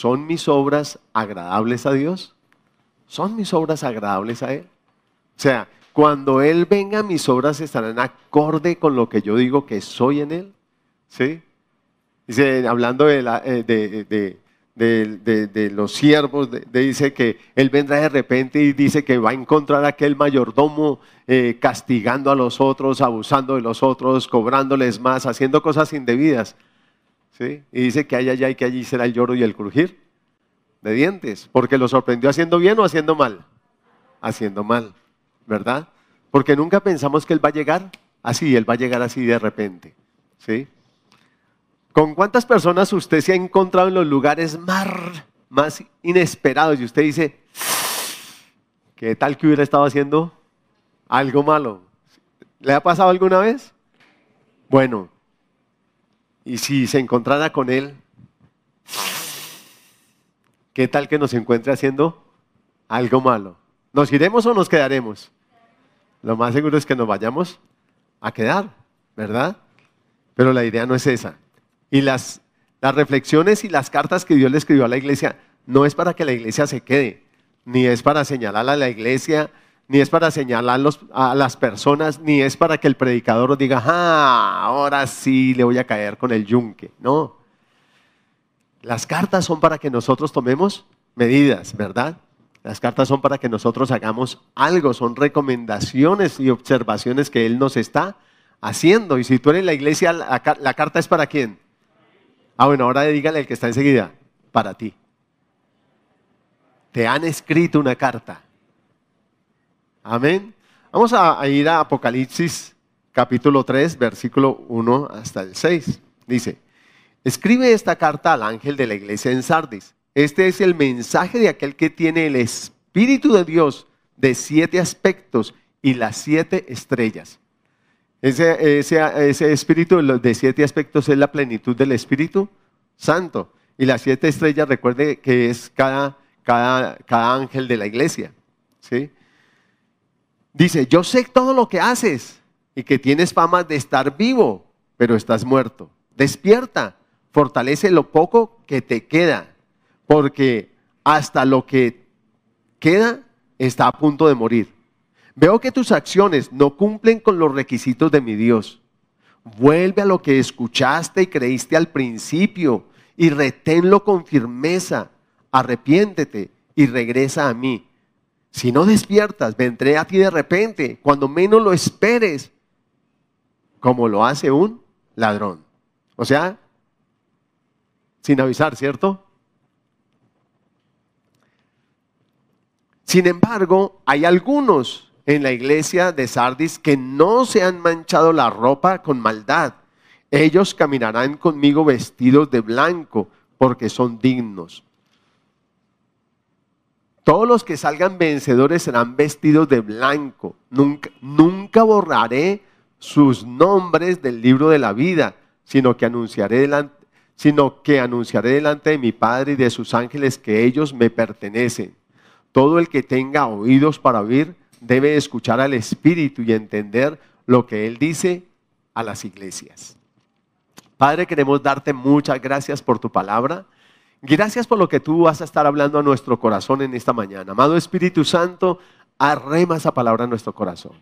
¿son mis obras agradables a Dios? ¿Son mis obras agradables a Él? O sea, cuando Él venga, mis obras estarán acorde con lo que yo digo que soy en Él. ¿Sí? Dice, hablando de, eh, los siervos, dice que Él vendrá de repente y dice que va a encontrar a aquel mayordomo eh, castigando a los otros, abusando de los otros, cobrándoles más, haciendo cosas indebidas. Y dice que allá, allá y que allí será el lloro y el crujir de dientes, porque lo sorprendió haciendo bien o haciendo mal. Haciendo mal, ¿verdad? Porque nunca pensamos que Él va a llegar así, Él va a llegar así de repente. ¿Sí? ¿Con cuántas personas usted se ha encontrado en los lugares más, más inesperados y usted dice, ¿qué tal que hubiera estado haciendo algo malo? ¿Le ha pasado alguna vez? Bueno, y si se encontrara con él, ¿qué tal que nos encuentre haciendo algo malo? ¿Nos iremos o nos quedaremos? Lo más seguro es que nos vayamos a quedar, ¿verdad? Pero la idea no es esa. Y las, las reflexiones y las cartas que Dios le escribió a la iglesia no es para que la iglesia se quede, ni es para señalar a la iglesia, ni es para señalar a las personas, ni es para que el predicador diga, ah, ahora sí le voy a caer con el yunque. No. Las cartas son para que nosotros tomemos medidas, ¿verdad? Las cartas son para que nosotros hagamos algo, son recomendaciones y observaciones que Él nos está haciendo. Y si tú eres la iglesia, la, la carta es para quién? Ah, bueno, ahora dígale al que está enseguida, para ti. Te han escrito una carta. Amén. Vamos a, ir a Apocalipsis capítulo 3, versículo 1 hasta el 6. Dice, escribe esta carta al ángel de la iglesia en Sardis. Este es el mensaje de aquel que tiene el Espíritu de Dios de siete aspectos y las siete estrellas. Ese, espíritu de siete aspectos es la plenitud del Espíritu Santo. Y las siete estrellas, recuerde que es cada, cada, cada ángel de la iglesia. ¿sí? Dice, yo sé todo lo que haces y que tienes fama de estar vivo, pero estás muerto. Despierta, fortalece lo poco que te queda, porque hasta lo que queda está a punto de morir. Veo que tus acciones no cumplen con los requisitos de mi Dios. Vuelve a lo que escuchaste y creíste al principio y reténlo con firmeza. Arrepiéntete y regresa a mí. Si no despiertas, vendré a ti de repente, cuando menos lo esperes, como lo hace un ladrón. O sea, sin avisar, ¿cierto? Sin embargo, hay algunos en la iglesia de Sardis que no se han manchado la ropa con maldad. Ellos caminarán conmigo vestidos de blanco porque son dignos. Todos los que salgan vencedores serán vestidos de blanco. Nunca, borraré sus nombres del libro de la vida, sino que anunciaré delante, sino que anunciaré delante de mi Padre y de sus ángeles que ellos me pertenecen. Todo el que tenga oídos para oír, debe escuchar al Espíritu y entender lo que Él dice a las iglesias. Padre, queremos darte muchas gracias por tu palabra. Gracias por lo que tú vas a estar hablando a nuestro corazón en esta mañana. Amado Espíritu Santo, arrema esa palabra a nuestro corazón.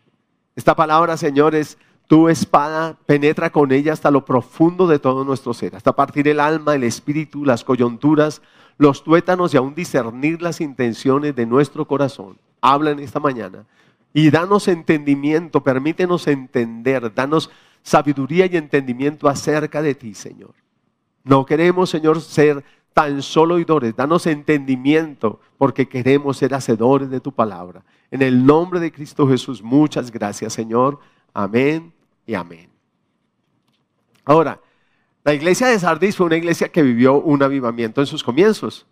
Esta palabra, señores, tu espada penetra con ella hasta lo profundo de todo nuestro ser, hasta partir el alma, el espíritu, las coyunturas, los tuétanos y aún discernir las intenciones de nuestro corazón habla en esta mañana. Y danos entendimiento, permítenos entender, danos sabiduría y entendimiento acerca de ti, Señor. No queremos, Señor, ser tan solo oidores, danos entendimiento porque queremos ser hacedores de tu palabra. En el nombre de Cristo Jesús, muchas gracias, Señor. Amén y amén. Ahora, la iglesia de Sardis fue una iglesia que vivió un avivamiento en sus comienzos,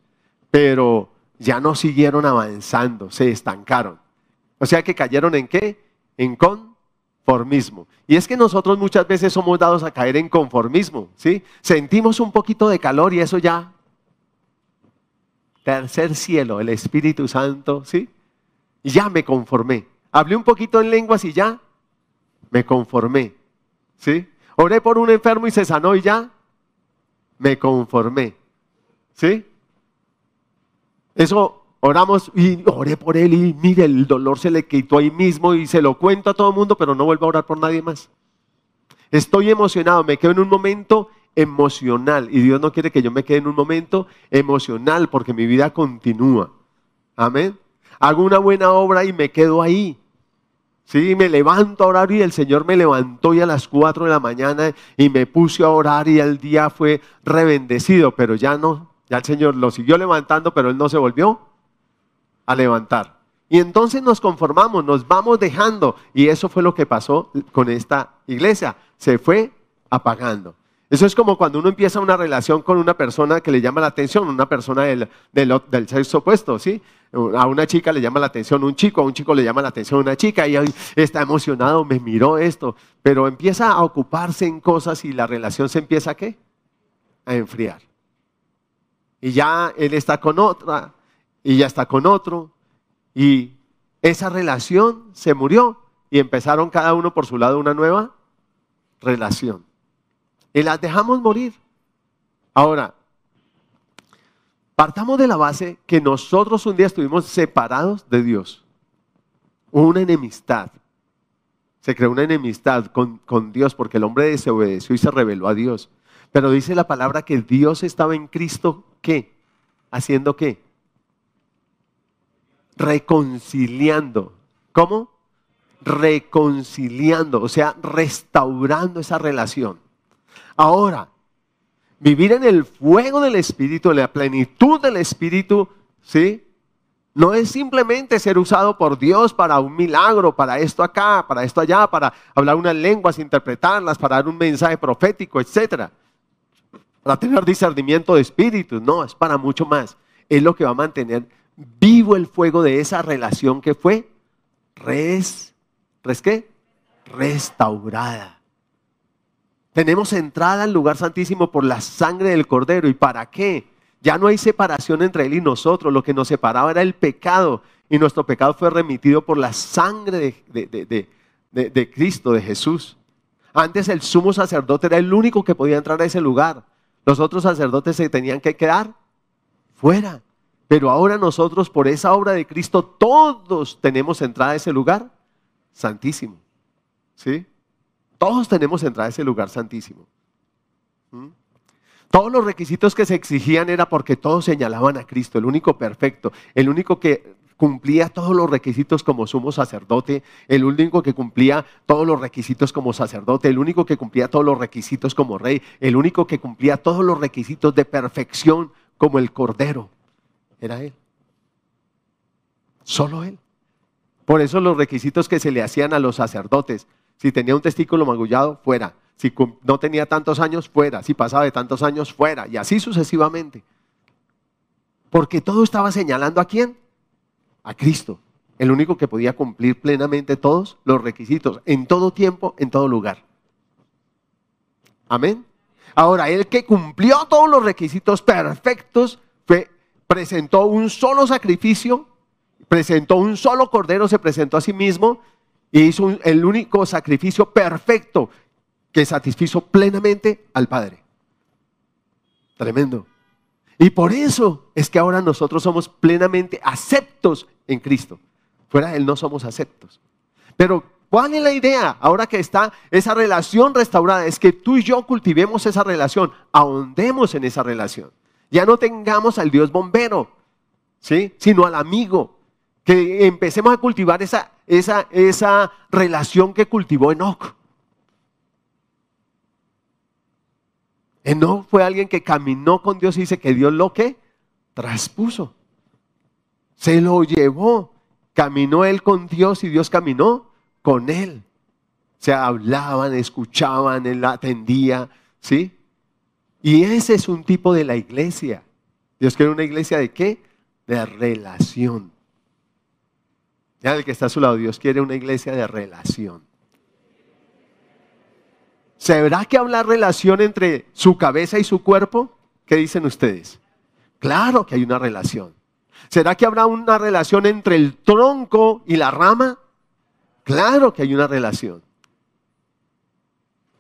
pero ya no siguieron avanzando, se estancaron. O sea que cayeron en qué? En conformismo. Y es que nosotros muchas veces somos dados a caer en conformismo, ¿sí? Sentimos un poquito de calor y eso ya. Tercer cielo, el Espíritu Santo, ¿sí? Ya me conformé. Hablé un poquito en lenguas y ya me conformé, ¿sí? Oré por un enfermo y se sanó y ya me conformé, ¿sí? Eso oramos y oré por él y mire, el dolor se le quitó ahí mismo y se lo cuento a todo el mundo, pero no vuelvo a orar por nadie más. Estoy emocionado, me quedo en un momento emocional y Dios no quiere que yo me quede en un momento emocional porque mi vida continúa. Amén. Hago una buena obra y me quedo ahí. Sí, me levanto a orar y el Señor me levantó y a las 4 de la mañana y me puse a orar y el día fue rebendecido, pero ya no, ya el Señor lo siguió levantando, pero Él no se volvió a levantar. Y entonces nos conformamos, nos vamos dejando y eso fue lo que pasó con esta iglesia, se fue apagando. Eso es como cuando uno empieza una relación con una persona que le llama la atención, una persona del, sexo opuesto, ¿sí? A una chica le llama la atención un chico, a un chico le llama la atención una chica y está emocionado, me miró esto, pero empieza a ocuparse en cosas y la relación se empieza a qué? A enfriar. Y ya él está con otra y ya está con otro y esa relación se murió y empezaron cada uno por su lado una nueva relación y las dejamos morir. Ahora, partamos de la base que nosotros un día estuvimos separados de Dios. una enemistad. Se creó una enemistad con, con Dios porque el hombre desobedeció y se rebeló a Dios. Pero dice la palabra que Dios estaba en Cristo, ¿qué? ¿Haciendo qué? Reconciliando. ¿Cómo? Reconciliando, o sea, restaurando esa relación. Ahora, vivir en el fuego del Espíritu, en la plenitud del Espíritu, ¿sí? No es simplemente ser usado por Dios para un milagro, para esto acá, para esto allá, para hablar unas lenguas, interpretarlas, para dar un mensaje profético, etc. Para tener discernimiento de espíritus. No, es para mucho más. Es lo que va a mantener vivo el fuego de esa relación que fue res, res qué? Restaurada. Tenemos entrada al lugar santísimo por la sangre del cordero. ¿Y para qué? Ya no hay separación entre Él y nosotros. Lo que nos separaba era el pecado. Y nuestro pecado fue remitido por la sangre de, Cristo, de Jesús. Antes el sumo sacerdote era el único que podía entrar a ese lugar. Los otros sacerdotes se tenían que quedar fuera. Pero ahora nosotros, por esa obra de Cristo, todos tenemos entrada a ese lugar santísimo. ¿Sí? Todos tenemos entrada a ese lugar santísimo. ¿Mm? Todos los requisitos que se exigían era porque todos señalaban a Cristo, el único perfecto, el único que cumplía todos los requisitos como sumo sacerdote, el único que cumplía todos los requisitos como sacerdote, el único que cumplía todos los requisitos como rey, el único que cumplía todos los requisitos de perfección como el cordero. Era Él. Solo Él. Por eso los requisitos que se le hacían a los sacerdotes, si tenía un testículo magullado, fuera. Si no tenía tantos años, fuera. Si pasaba de tantos años, fuera. Y así sucesivamente. Porque todo estaba señalando a quién? A Cristo. El único que podía cumplir plenamente todos los requisitos, en todo tiempo, en todo lugar. Amén. Ahora, el que cumplió todos los requisitos perfectos, fue, presentó un solo sacrificio, presentó un solo cordero, se presentó a sí mismo y hizo el único sacrificio perfecto que satisfizo plenamente al Padre. Tremendo. Y por eso es que ahora nosotros somos plenamente aceptos en Cristo. Fuera de Él no somos aceptos. Pero, ¿cuál es la idea? Ahora que está esa relación restaurada, es que tú y yo cultivemos esa relación, ahondemos en esa relación. Ya no tengamos al Dios bombero, ¿sí? Sino al amigo, que empecemos a cultivar esa, esa, esa relación que cultivó Enoch. Enoch fue alguien que caminó con Dios y dice que Dios lo que traspuso. Se lo llevó. Caminó él con Dios y Dios caminó con él. Se hablaban, escuchaban, él atendía, ¿sí? Y ese es un tipo de la iglesia. Dios quiere una iglesia de qué? De relación. El que está a su lado, Dios quiere una iglesia de relación. ¿Será que habla relación entre su cabeza y su cuerpo? ¿Qué dicen ustedes? Claro que hay una relación. ¿Será que habrá una relación entre el tronco y la rama? Claro que hay una relación.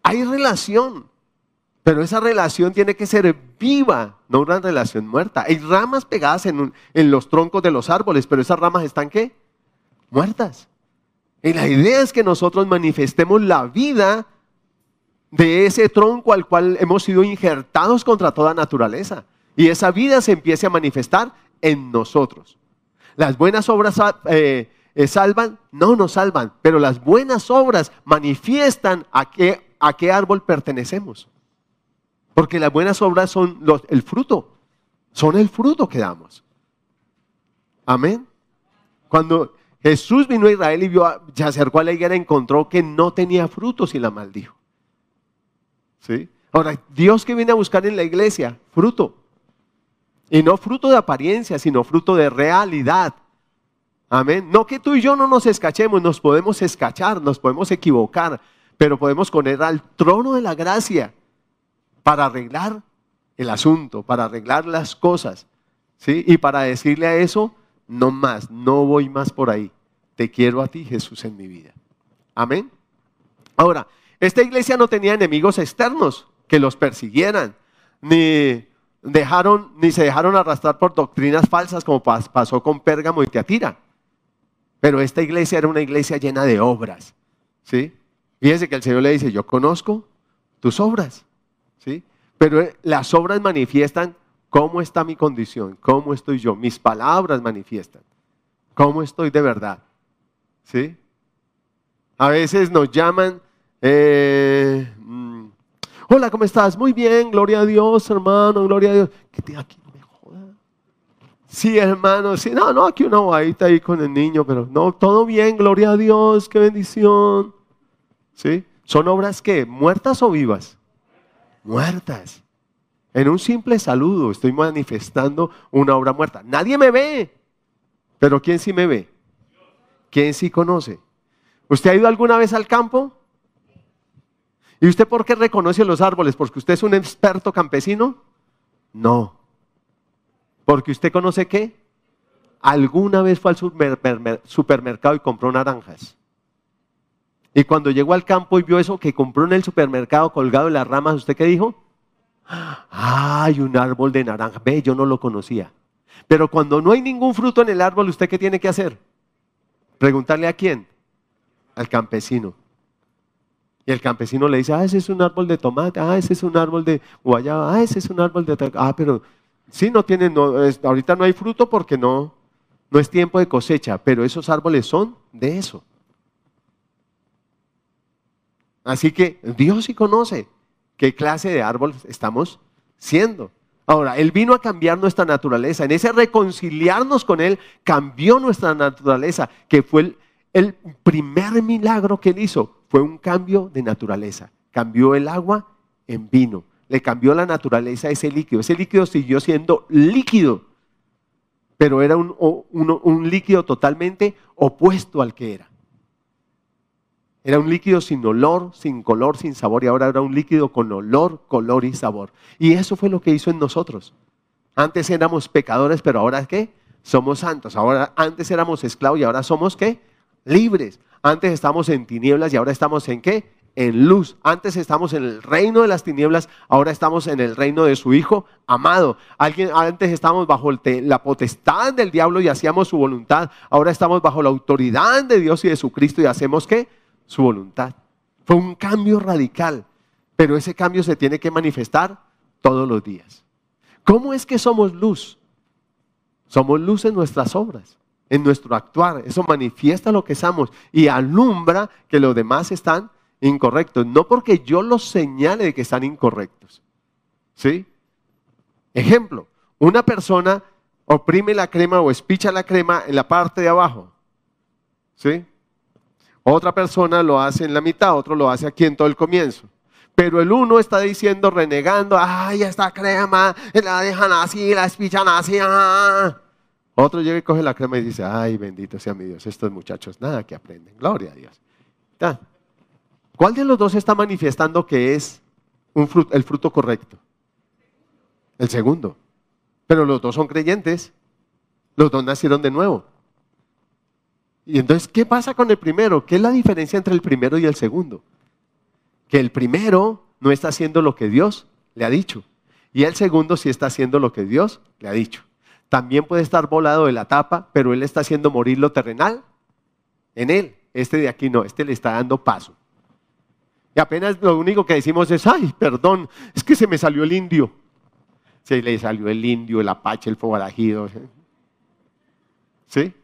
Hay relación. Pero esa relación tiene que ser viva, no una relación muerta. Hay ramas pegadas en, en, los troncos de los árboles, pero esas ramas están qué? Muertas. Y la idea es que nosotros manifestemos la vida de ese tronco al cual hemos sido injertados contra toda naturaleza. Y esa vida se empiece a manifestar en nosotros. Las buenas obras eh, eh, salvan, no nos salvan, pero las buenas obras manifiestan a qué, a qué árbol pertenecemos. Porque las buenas obras son el fruto, son el fruto que damos. Amén. Cuando Jesús vino a Israel y vio, se acercó a la higuera, encontró que no tenía frutos y la maldijo. ¿Sí? Ahora, Dios que viene a buscar en la iglesia, fruto. Y no fruto de apariencia, sino fruto de realidad. Amén. No que tú y yo no nos escachemos, nos podemos escachar, nos podemos equivocar, pero podemos poner al trono de la gracia para arreglar el asunto, para arreglar las cosas. ¿sí? Y para decirle a eso, no más, no voy más por ahí. Te quiero a ti, Jesús, en mi vida. Amén. Ahora, esta iglesia no tenía enemigos externos que los persiguieran, ni dejaron, ni se dejaron arrastrar por doctrinas falsas como pasó con Pérgamo y Teatira. Pero esta iglesia era una iglesia llena de obras. ¿sí? Fíjense que el Señor le dice, yo conozco tus obras. ¿sí? Pero eh, las obras manifiestan cómo está mi condición, cómo estoy yo. Mis palabras manifiestan cómo estoy de verdad. ¿Sí? A veces nos llaman, eh, mm, hola, ¿cómo estás? Muy bien, gloria a Dios, hermano, gloria a Dios. Que te aquí no me joda. Sí, hermano, sí, no, no, aquí una bobadita ahí con el niño, pero no, todo bien, gloria a Dios, qué bendición. ¿Sí? ¿Son obras que muertas o vivas? muertas. En un simple saludo estoy manifestando una obra muerta. Nadie me ve, pero ¿quién sí me ve? ¿Quién sí conoce? ¿Usted ha ido alguna vez al campo? ¿Y usted por qué reconoce los árboles? ¿Porque usted es un experto campesino? No. ¿Porque usted conoce qué? ¿Alguna vez fue al supermercado y compró naranjas? Y cuando llegó al campo y vio eso que compró en el supermercado colgado en las ramas, ¿usted qué dijo? ¡Ay, un árbol de naranja! Ve, yo no lo conocía. Pero cuando no hay ningún fruto en el árbol, ¿usted qué tiene que hacer? Preguntarle a quién? Al campesino. Y el campesino le dice, ah, ese es un árbol de tomate, ah, ese es un árbol de guayaba, ah, ese es un árbol de... Ah, pero sí, no tiene, no, ahorita no hay fruto porque no, no es tiempo de cosecha, pero esos árboles son de eso. Así que Dios sí conoce qué clase de árbol estamos siendo. Ahora, Él vino a cambiar nuestra naturaleza. En ese reconciliarnos con Él, cambió nuestra naturaleza, que fue el, primer milagro que Él hizo. Fue un cambio de naturaleza. Cambió el agua en vino. Le cambió la naturaleza a ese líquido. Ese líquido siguió siendo líquido, pero era un líquido totalmente opuesto al que era. Era un líquido sin olor, sin color, sin sabor y ahora era un líquido con olor, color y sabor. Y eso fue lo que hizo en nosotros. Antes éramos pecadores, pero ahora qué? Somos santos. Ahora antes éramos esclavos y ahora somos qué? Libres. Antes estamos en tinieblas y ahora estamos en qué? En luz. Antes estamos en el reino de las tinieblas, ahora estamos en el reino de su Hijo amado. Alguien, antes estábamos bajo la potestad del diablo y hacíamos su voluntad. Ahora estamos bajo la autoridad de Dios y de su Cristo y hacemos qué? Su voluntad. Fue un cambio radical, pero ese cambio se tiene que manifestar todos los días. ¿Cómo es que somos luz? Somos luz en nuestras obras, en nuestro actuar. Eso manifiesta lo que somos y alumbra que los demás están incorrectos. No porque yo los señale de que están incorrectos. ¿Sí? Ejemplo, una persona oprime la crema o espicha la crema en la parte de abajo. ¿Sí? Otra persona lo hace en la mitad, otro lo hace aquí en todo el comienzo. Pero el uno está diciendo, renegando, ay, esta crema, la dejan así, la espichan así. Ah". Otro llega y coge la crema y dice, ay, bendito sea mi Dios, estos muchachos nada que aprenden, gloria a Dios. ¿Cuál de los dos está manifestando que es el fruto correcto? El segundo. Pero los dos son creyentes, los dos nacieron de nuevo. Y entonces, ¿qué pasa con el primero? ¿Qué es la diferencia entre el primero y el segundo? Que el primero no está haciendo lo que Dios le ha dicho. Y el segundo si está haciendo lo que Dios le ha dicho. También puede estar volado de la tapa, pero él está haciendo morir lo terrenal en él. Este de aquí no, este le está dando paso. Y apenas lo único que decimos es, ay, perdón, es que se me salió el indio. Se le salió el indio, el apache, el forajido. ¿Sí?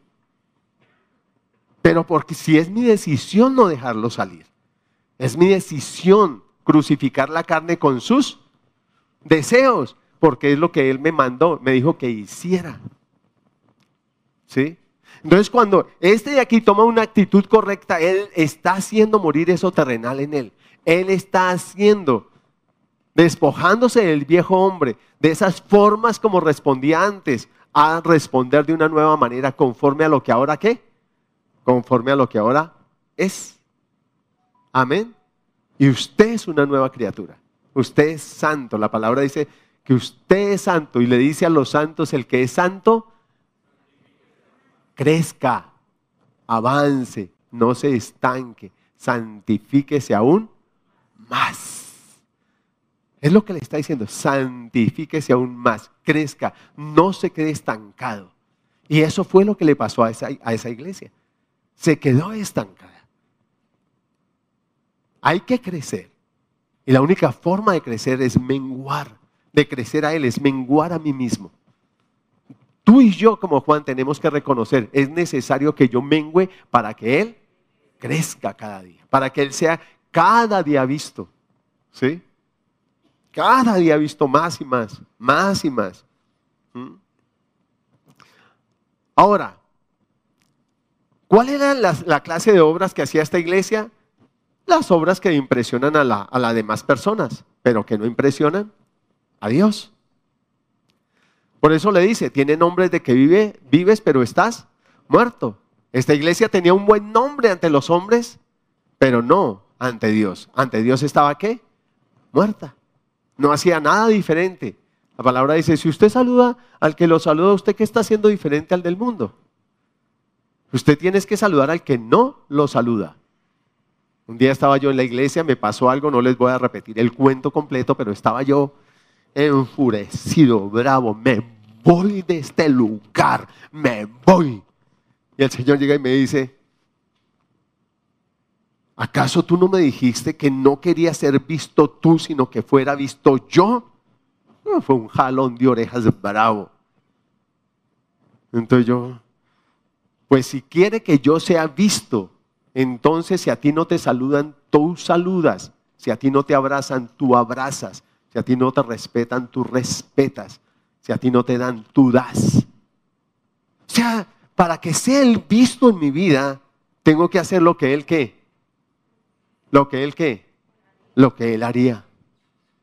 Pero porque si es mi decisión no dejarlo salir, es mi decisión crucificar la carne con sus deseos, porque es lo que Él me mandó, me dijo que hiciera. ¿Sí? Entonces cuando este de aquí toma una actitud correcta, Él está haciendo morir eso terrenal en Él. Él está haciendo, despojándose del viejo hombre, de esas formas como respondía antes, a responder de una nueva manera conforme a lo que ahora qué? Conforme a lo que ahora es. Amén. Y usted es una nueva criatura. Usted es santo. La palabra dice que usted es santo y le dice a los santos, el que es santo, crezca, avance, no se estanque, santifíquese aún más. Es lo que le está diciendo, santifíquese aún más, crezca, no se quede estancado. Y eso fue lo que le pasó a esa, a esa iglesia. Se quedó estancada. Hay que crecer. Y la única forma de crecer es menguar. De crecer a Él es menguar a mí mismo. Tú y yo como Juan tenemos que reconocer, es necesario que yo mengüe para que Él crezca cada día, para que Él sea cada día visto. ¿Sí? Cada día visto más y más, más y más. Ahora, ¿cuál era la, la, clase de obras que hacía esta iglesia? Las obras que impresionan a, la, las demás personas, pero que no impresionan a Dios. Por eso le dice, tiene nombres de que vive, vives, pero estás muerto. Esta iglesia tenía un buen nombre ante los hombres, pero no ante Dios. Ante Dios estaba qué? Muerta. No hacía nada diferente. La palabra dice, si usted saluda al que lo saluda, ¿usted qué está haciendo diferente al del mundo? Usted tiene que saludar al que no lo saluda. Un día estaba yo en la iglesia, me pasó algo, no les voy a repetir el cuento completo, pero estaba yo enfurecido, bravo, me voy de este lugar, me voy. Y el Señor llega y me dice, ¿acaso tú no me dijiste que no quería ser visto tú, sino que fuera visto yo? fue un jalón de orejas bravo. Entonces yo, pues si quiere que yo sea visto, entonces si a ti no te saludan, tú saludas. Si a ti no te abrazan, tú abrazas. Si a ti no te respetan, tú respetas. Si a ti no te dan, tú das. O sea, para que sea el visto en mi vida, tengo que hacer lo que él qué. Lo que él qué. Lo que él haría.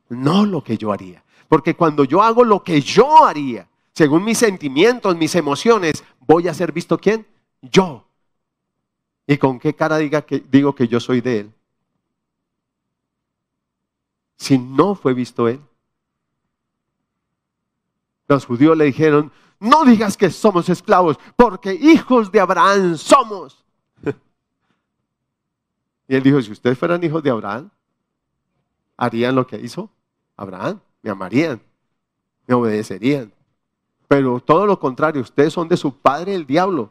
No lo que yo haría. Porque cuando yo hago lo que yo haría, según mis sentimientos, mis emociones, voy a ser visto quién? Yo. ¿Y con qué cara diga que, digo que yo soy de él? si no fue visto él? Los judíos le dijeron, no digas que somos esclavos, porque hijos de Abraham somos. Y él dijo, si ustedes fueran hijos de Abraham, harían lo que hizo Abraham, me amarían, me obedecerían. Pero todo lo contrario, ustedes son de su padre el diablo,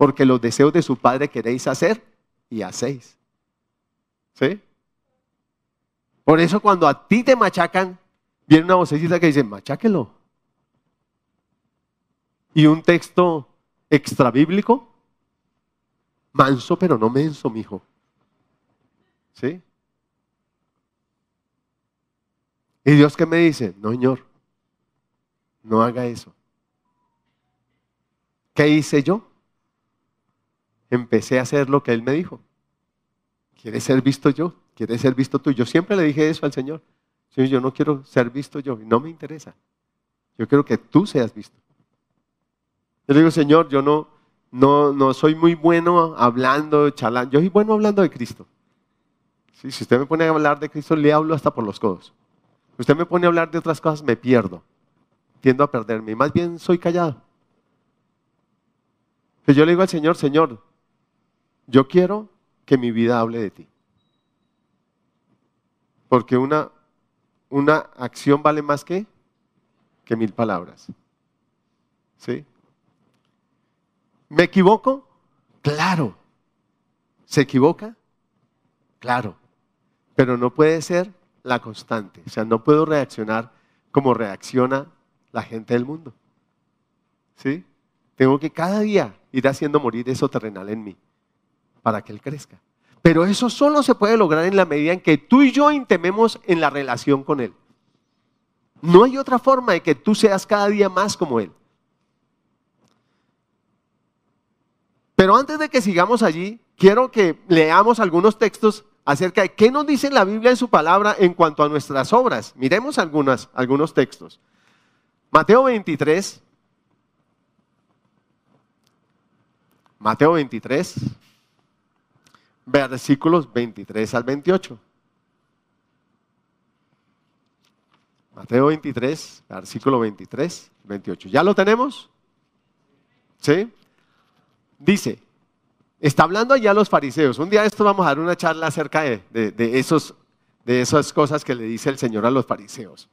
porque los deseos de su padre queréis hacer y hacéis. ¿Sí? Por eso cuando a ti te machacan, viene una vocecita que dice, macháquelo. Y un texto extra bíblico, manso pero no menso, mijo. ¿Sí? Y Dios que me dice, no, Señor, no haga eso. ¿Qué hice yo? Empecé a hacer lo que Él me dijo. ¿Quiere ser visto yo? quiere ser visto tú. Yo siempre le dije eso al Señor. Señor, yo no quiero ser visto yo, no me interesa. Yo quiero que tú seas visto. Yo le digo, Señor, yo no, no, no soy muy bueno hablando, charlando. Yo soy bueno hablando de Cristo. si usted me pone a hablar de Cristo, le hablo hasta por los codos. Si usted me pone a hablar de otras cosas, me pierdo. Tiendo a perderme. Más bien soy callado. Pues yo le digo al Señor, Señor, yo quiero que mi vida hable de ti. Porque una, una acción vale más que, que mil palabras. ¿Sí? ¿Me equivoco? Claro. ¿Se equivoca? Claro. Pero no puede ser la constante. O sea, no puedo reaccionar como reacciona la gente del mundo. ¿Sí? Tengo que cada día ir haciendo morir eso terrenal en mí para que Él crezca. Pero eso solo se puede lograr en la medida en que tú y yo intememos en la relación con Él. No hay otra forma de que tú seas cada día más como Él. Pero antes de que sigamos allí, quiero que leamos algunos textos acerca de qué nos dice la Biblia en su palabra en cuanto a nuestras obras. Miremos algunos textos. Mateo 23. Mateo 23, versículos 23 al 28. Mateo 23, versículo 23, 28. ¿Ya lo tenemos? ¿Sí? Dice, está hablando allá los fariseos. Un día esto vamos a dar una charla acerca de, de, esos, de esas cosas que le dice el Señor a los fariseos.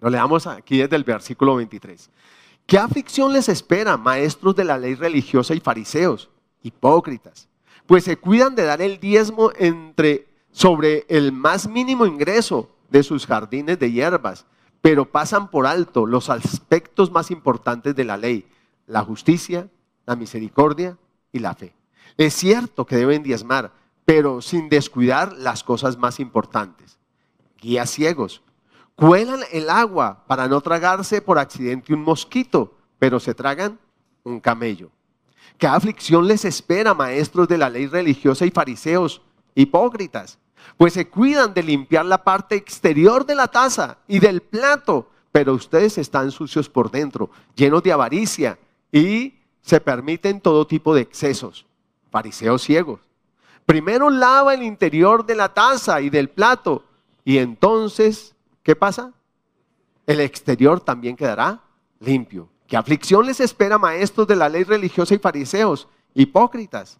Lo leamos aquí desde el versículo 23. ¿Qué aflicción les espera, maestros de la ley religiosa y fariseos, hipócritas? Pues se cuidan de dar el diezmo entre, sobre el más mínimo ingreso de sus jardines de hierbas, pero pasan por alto los aspectos más importantes de la ley, la justicia, la misericordia y la fe. Es cierto que deben diezmar, pero sin descuidar las cosas más importantes. Guías ciegos. Cuelan el agua para no tragarse por accidente un mosquito, pero se tragan un camello. ¿Qué aflicción les espera, maestros de la ley religiosa y fariseos, hipócritas? Pues se cuidan de limpiar la parte exterior de la taza y del plato, pero ustedes están sucios por dentro, llenos de avaricia y se permiten todo tipo de excesos. Fariseos ciegos. Primero lava el interior de la taza y del plato y entonces, ¿qué pasa? El exterior también quedará limpio. ¿Qué aflicción les espera, maestros de la ley religiosa y fariseos, hipócritas?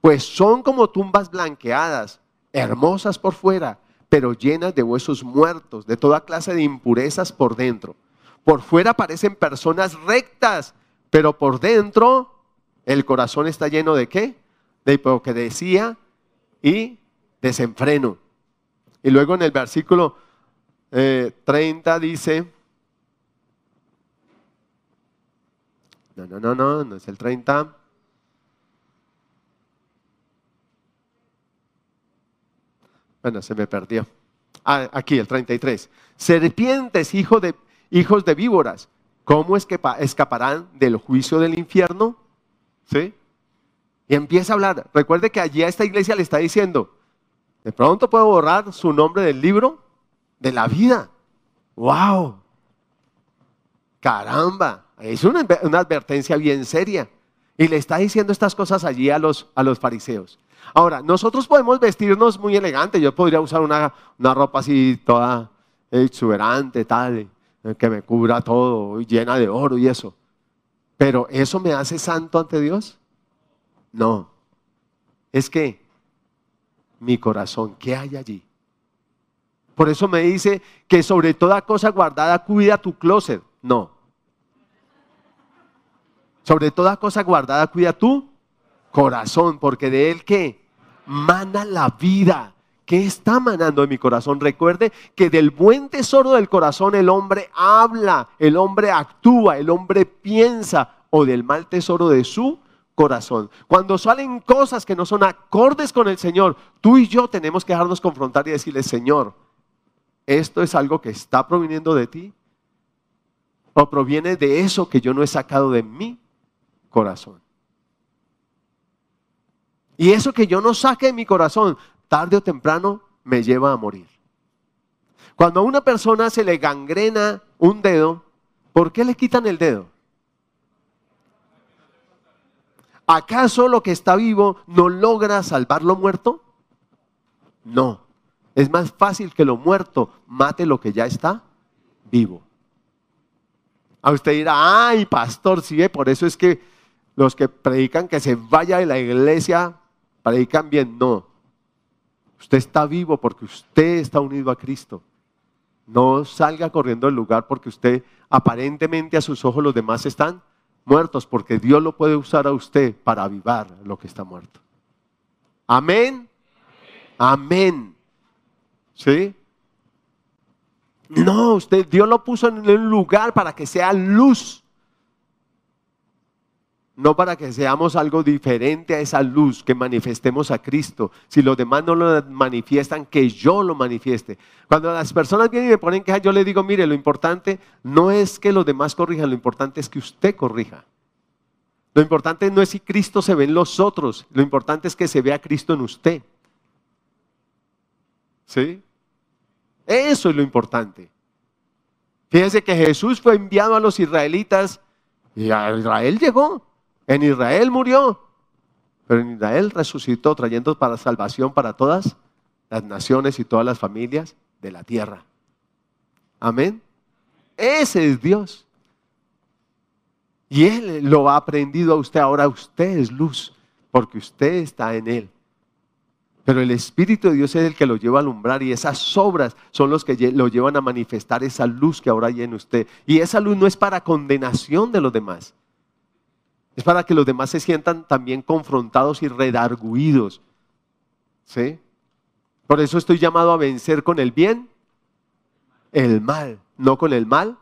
Pues son como tumbas blanqueadas, hermosas por fuera, pero llenas de huesos muertos, de toda clase de impurezas por dentro. Por fuera parecen personas rectas, pero por dentro el corazón está lleno de qué? De hipocresía y desenfreno. Y luego en el versículo 30 eh, dice, no, no, no, no, no es el 30. Bueno, se me perdió. Ah, aquí el 33. Serpientes, hijo de, hijos de víboras ¿Cómo es que escaparán del juicio del infierno? ¿Sí? Y empieza a hablar. Recuerde que allí a esta iglesia le está diciendo, de pronto puedo borrar su nombre del libro de la vida. ¡Wow! Caramba, es una, advertencia bien seria. Y le está diciendo estas cosas allí a los, a los fariseos. Ahora, nosotros podemos vestirnos muy elegante. Yo podría usar una, una ropa así toda exuberante, tal que me cubra todo, llena de oro y eso. Pero ¿eso me hace santo ante Dios? No. Es que mi corazón, ¿qué hay allí? Por eso me dice que sobre toda cosa guardada cuida tu closet. No. Sobre toda cosa guardada cuida tu corazón, porque de él que mana la vida. ¿Qué está manando en mi corazón? Recuerde que del buen tesoro del corazón el hombre habla, el hombre actúa, el hombre piensa, o del mal tesoro de su corazón. Cuando salen cosas que no son acordes con el Señor, tú y yo tenemos que dejarnos confrontar y decirle, Señor, ¿esto es algo que está proviniendo de ti? ¿O proviene de eso que yo no he sacado de mi corazón? Y eso que yo no saque de mi corazón tarde o temprano me lleva a morir. Cuando a una persona se le gangrena un dedo, ¿por qué le quitan el dedo? ¿Acaso lo que está vivo no logra salvar lo muerto? No. Es más fácil que lo muerto mate lo que ya está vivo. A usted dirá, ay, pastor, sí, por eso es que los que predican que se vaya de la iglesia predican bien. No, Usted está vivo porque usted está unido a Cristo. No salga corriendo del lugar porque usted aparentemente a sus ojos los demás están muertos, porque Dios lo puede usar a usted para avivar lo que está muerto. Amén. Amén. ¿Sí? No, usted, Dios lo puso en un lugar para que sea luz no para que seamos algo diferente a esa luz, que manifestemos a Cristo. Si los demás no lo manifiestan, que yo lo manifieste. Cuando las personas vienen y me ponen quejas, yo les digo, mire, lo importante no es que los demás corrijan, lo importante es que usted corrija. Lo importante no es si Cristo se ve en los otros, lo importante es que se vea Cristo en usted. ¿Sí? Eso es lo importante. Fíjense que Jesús fue enviado a los israelitas y a Israel llegó. En Israel murió, pero en Israel resucitó trayendo para salvación para todas las naciones y todas las familias de la tierra. Amén. Ese es Dios. Y Él lo ha aprendido a usted. Ahora usted es luz, porque usted está en Él. Pero el Espíritu de Dios es el que lo lleva a alumbrar y esas obras son los que lo llevan a manifestar esa luz que ahora hay en usted. Y esa luz no es para condenación de los demás. Es para que los demás se sientan también confrontados y redarguidos. ¿Sí? Por eso estoy llamado a vencer con el bien el mal, no con el mal,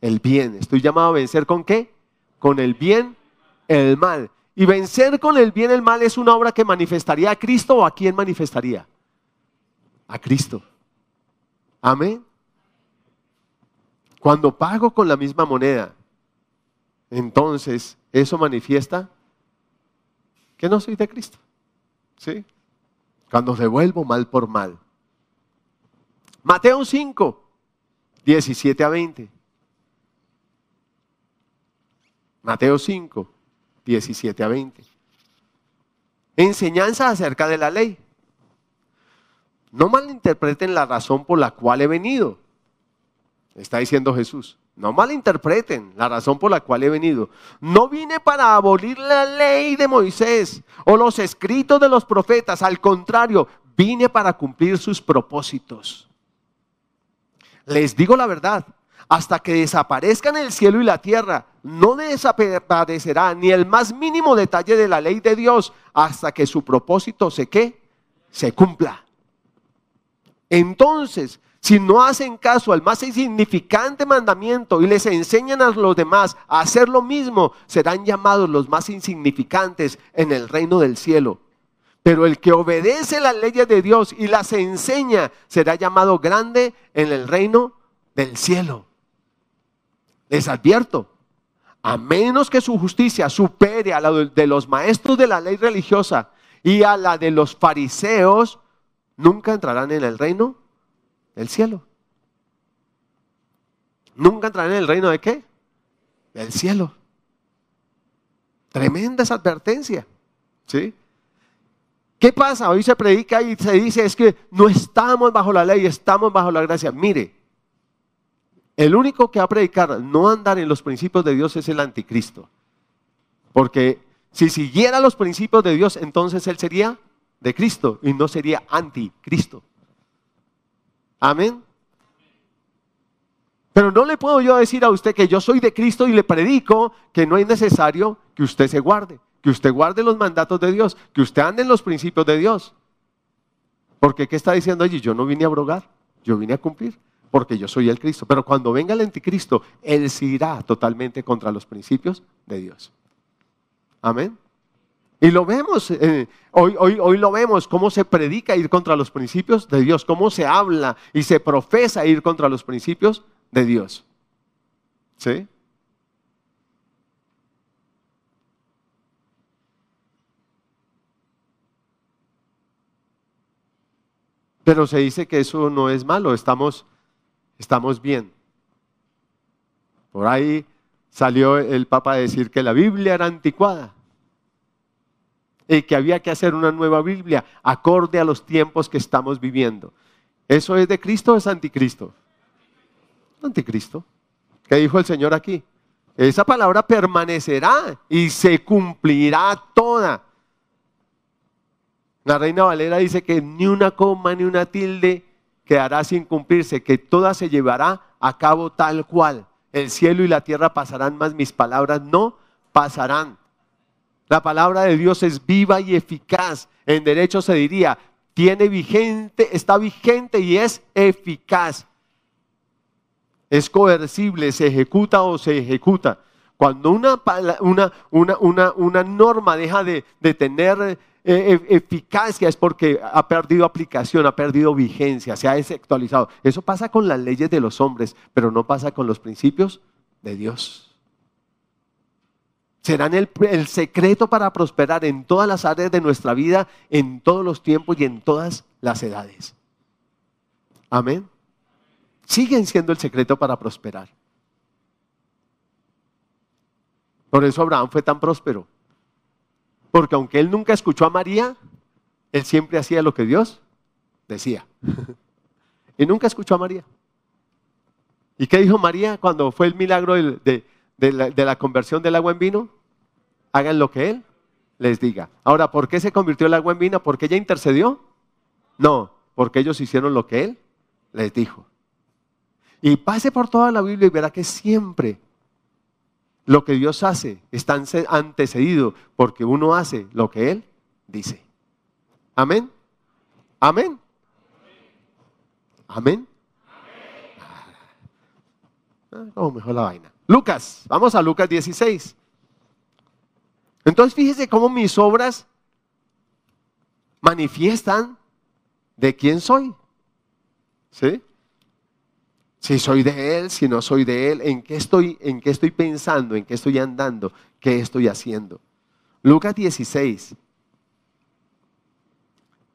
el bien. Estoy llamado a vencer con qué? Con el bien el mal. Y vencer con el bien el mal es una obra que manifestaría a Cristo o a quién manifestaría? A Cristo. Amén. Cuando pago con la misma moneda, entonces eso manifiesta que no soy de Cristo. ¿Sí? Cuando devuelvo mal por mal. Mateo 5, 17 a 20. Mateo 5, 17 a 20. Enseñanza acerca de la ley. No malinterpreten la razón por la cual he venido. Está diciendo Jesús. No malinterpreten la razón por la cual he venido. No vine para abolir la ley de Moisés o los escritos de los profetas. Al contrario, vine para cumplir sus propósitos. Les digo la verdad, hasta que desaparezcan el cielo y la tierra, no desaparecerá ni el más mínimo detalle de la ley de Dios hasta que su propósito se se cumpla. Entonces, si no hacen caso al más insignificante mandamiento y les enseñan a los demás a hacer lo mismo, serán llamados los más insignificantes en el reino del cielo. Pero el que obedece las leyes de Dios y las enseña será llamado grande en el reino del cielo. Les advierto, a menos que su justicia supere a la de los maestros de la ley religiosa y a la de los fariseos, nunca entrarán en el reino el cielo. Nunca entrarán en el reino de qué? Del cielo. Tremenda esa advertencia. ¿Sí? ¿Qué pasa? Hoy se predica y se dice es que no estamos bajo la ley, estamos bajo la gracia. Mire, el único que va a predicar no andar en los principios de Dios es el anticristo. Porque si siguiera los principios de Dios, entonces él sería de Cristo y no sería anticristo. Amén. Pero no le puedo yo decir a usted que yo soy de Cristo y le predico que no es necesario que usted se guarde, que usted guarde los mandatos de Dios, que usted ande en los principios de Dios. Porque ¿qué está diciendo allí? Yo no vine a abrogar, yo vine a cumplir, porque yo soy el Cristo. Pero cuando venga el anticristo, él se irá totalmente contra los principios de Dios. Amén. Y lo vemos, eh, hoy, hoy, hoy lo vemos, cómo se predica ir contra los principios de Dios, cómo se habla y se profesa ir contra los principios de Dios. ¿Sí? Pero se dice que eso no es malo, estamos, estamos bien. Por ahí salió el Papa a decir que la Biblia era anticuada y que había que hacer una nueva Biblia acorde a los tiempos que estamos viviendo. ¿Eso es de Cristo o es anticristo? Anticristo. ¿Qué dijo el Señor aquí? Esa palabra permanecerá y se cumplirá toda. La Reina Valera dice que ni una coma ni una tilde quedará sin cumplirse, que toda se llevará a cabo tal cual. El cielo y la tierra pasarán, mas mis palabras no pasarán. La palabra de Dios es viva y eficaz. En derecho se diría, tiene vigente, está vigente y es eficaz. Es coercible, se ejecuta o se ejecuta. Cuando una, una, una, una norma deja de, de tener eh, eficacia es porque ha perdido aplicación, ha perdido vigencia, se ha desactualizado. Eso pasa con las leyes de los hombres, pero no pasa con los principios de Dios. Serán el, el secreto para prosperar en todas las áreas de nuestra vida, en todos los tiempos y en todas las edades. Amén. Siguen siendo el secreto para prosperar. Por eso Abraham fue tan próspero. Porque aunque él nunca escuchó a María, él siempre hacía lo que Dios decía. y nunca escuchó a María. ¿Y qué dijo María cuando fue el milagro de, la, conversión del agua en vino? Hagan lo que Él les diga. Ahora, ¿por qué se convirtió el agua en vino? ¿Porque ella intercedió? No, porque ellos hicieron lo que Él les dijo. Y pase por toda la Biblia y verá que siempre lo que Dios hace está antecedido porque uno hace lo que Él dice. Amén. Amén. Amén. Ah, como mejor la vaina. Lucas, vamos a Lucas 16. Entonces fíjese cómo mis obras manifiestan de quién soy. ¿Sí? Si soy de Él, si no soy de Él, en qué estoy, en qué estoy pensando, en qué estoy andando, qué estoy haciendo. Lucas 16,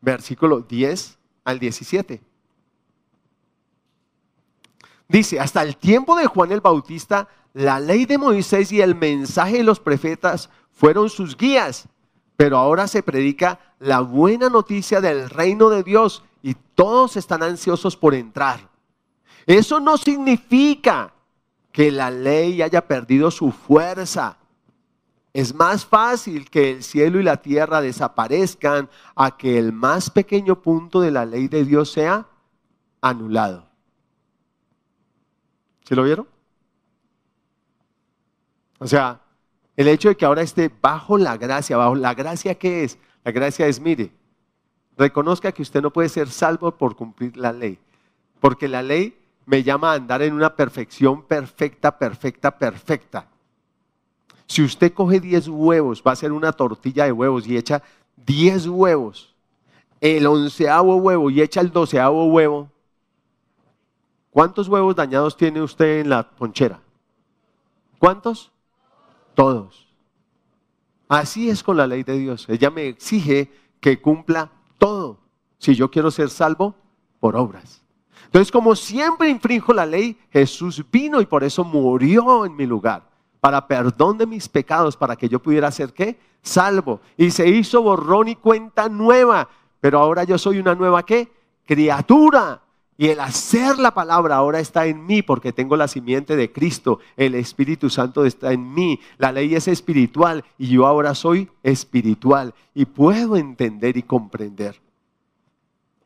versículo 10 al 17. Dice, hasta el tiempo de Juan el Bautista, la ley de Moisés y el mensaje de los profetas fueron sus guías, pero ahora se predica la buena noticia del reino de Dios y todos están ansiosos por entrar. Eso no significa que la ley haya perdido su fuerza. Es más fácil que el cielo y la tierra desaparezcan a que el más pequeño punto de la ley de Dios sea anulado. ¿Sí lo vieron? O sea, el hecho de que ahora esté bajo la gracia, bajo la gracia que es, la gracia es, mire, reconozca que usted no puede ser salvo por cumplir la ley, porque la ley me llama a andar en una perfección perfecta, perfecta, perfecta. Si usted coge 10 huevos, va a ser una tortilla de huevos y echa 10 huevos, el onceavo huevo y echa el doceavo huevo, ¿cuántos huevos dañados tiene usted en la ponchera? ¿Cuántos? Todos. Así es con la ley de Dios. Ella me exige que cumpla todo si yo quiero ser salvo por obras. Entonces, como siempre infrinjo la ley, Jesús vino y por eso murió en mi lugar, para perdón de mis pecados, para que yo pudiera ser qué? Salvo. Y se hizo borrón y cuenta nueva, pero ahora yo soy una nueva qué? Criatura. Y el hacer la palabra ahora está en mí porque tengo la simiente de Cristo. El Espíritu Santo está en mí. La ley es espiritual y yo ahora soy espiritual y puedo entender y comprender.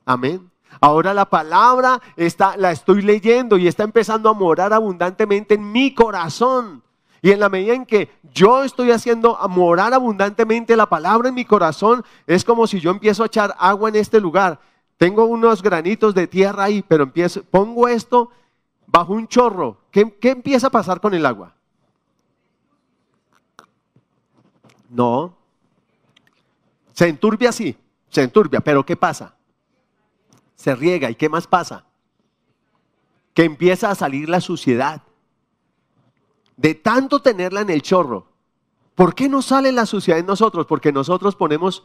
Amén. Ahora la palabra está, la estoy leyendo y está empezando a morar abundantemente en mi corazón. Y en la medida en que yo estoy haciendo morar abundantemente la palabra en mi corazón, es como si yo empiezo a echar agua en este lugar. Tengo unos granitos de tierra ahí, pero empiezo, pongo esto bajo un chorro. ¿Qué, qué empieza a pasar con el agua? No. Se enturbia así, se enturbia, pero ¿qué pasa? Se riega. ¿Y qué más pasa? Que empieza a salir la suciedad. De tanto tenerla en el chorro. ¿Por qué no sale la suciedad en nosotros? Porque nosotros ponemos,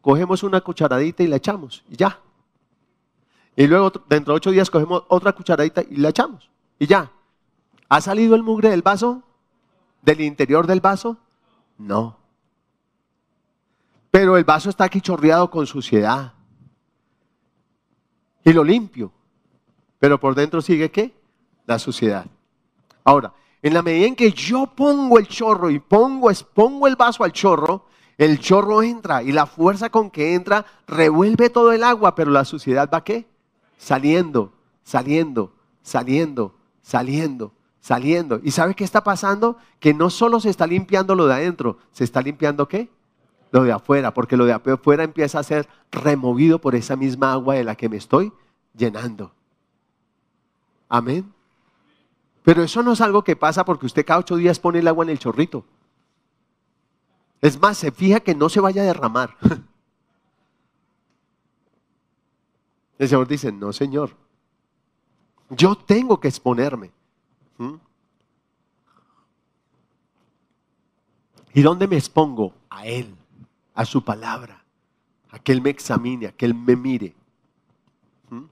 cogemos una cucharadita y la echamos. Y ya. Y luego dentro de ocho días cogemos otra cucharadita y la echamos. Y ya. ¿Ha salido el mugre del vaso? ¿Del interior del vaso? No. Pero el vaso está aquí chorreado con suciedad y lo limpio. Pero por dentro sigue qué? La suciedad. Ahora, en la medida en que yo pongo el chorro y pongo, pongo el vaso al chorro, el chorro entra y la fuerza con que entra revuelve todo el agua, pero la suciedad va qué? saliendo, saliendo, saliendo, saliendo, saliendo. ¿Y sabe qué está pasando? Que no solo se está limpiando lo de adentro, se está limpiando qué? Lo de afuera, porque lo de afuera empieza a ser removido por esa misma agua de la que me estoy llenando. Amén. Pero eso no es algo que pasa porque usted cada ocho días pone el agua en el chorrito. Es más, se fija que no se vaya a derramar. El Señor dice, no, Señor, yo tengo que exponerme. ¿Mm? ¿Y dónde me expongo? A Él, a su palabra, a que Él me examine, a que Él me mire. ¿Mm?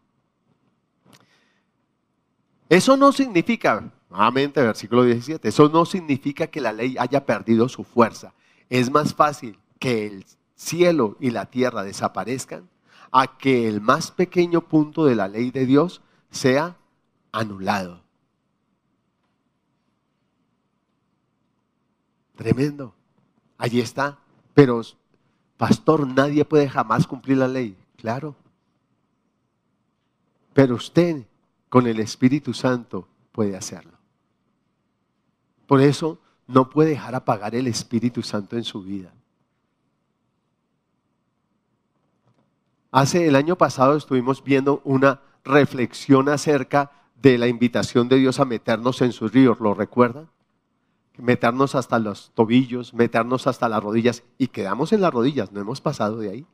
Eso no significa, nuevamente, versículo 17, eso no significa que la ley haya perdido su fuerza. Es más fácil que el cielo y la tierra desaparezcan a que el más pequeño punto de la ley de Dios sea anulado. Tremendo. Allí está. Pero, pastor, nadie puede jamás cumplir la ley. Claro. Pero usted, con el Espíritu Santo, puede hacerlo. Por eso, no puede dejar apagar el Espíritu Santo en su vida. Hace el año pasado estuvimos viendo una reflexión acerca de la invitación de Dios a meternos en sus ríos, ¿lo recuerdan? Meternos hasta los tobillos, meternos hasta las rodillas y quedamos en las rodillas, no hemos pasado de ahí.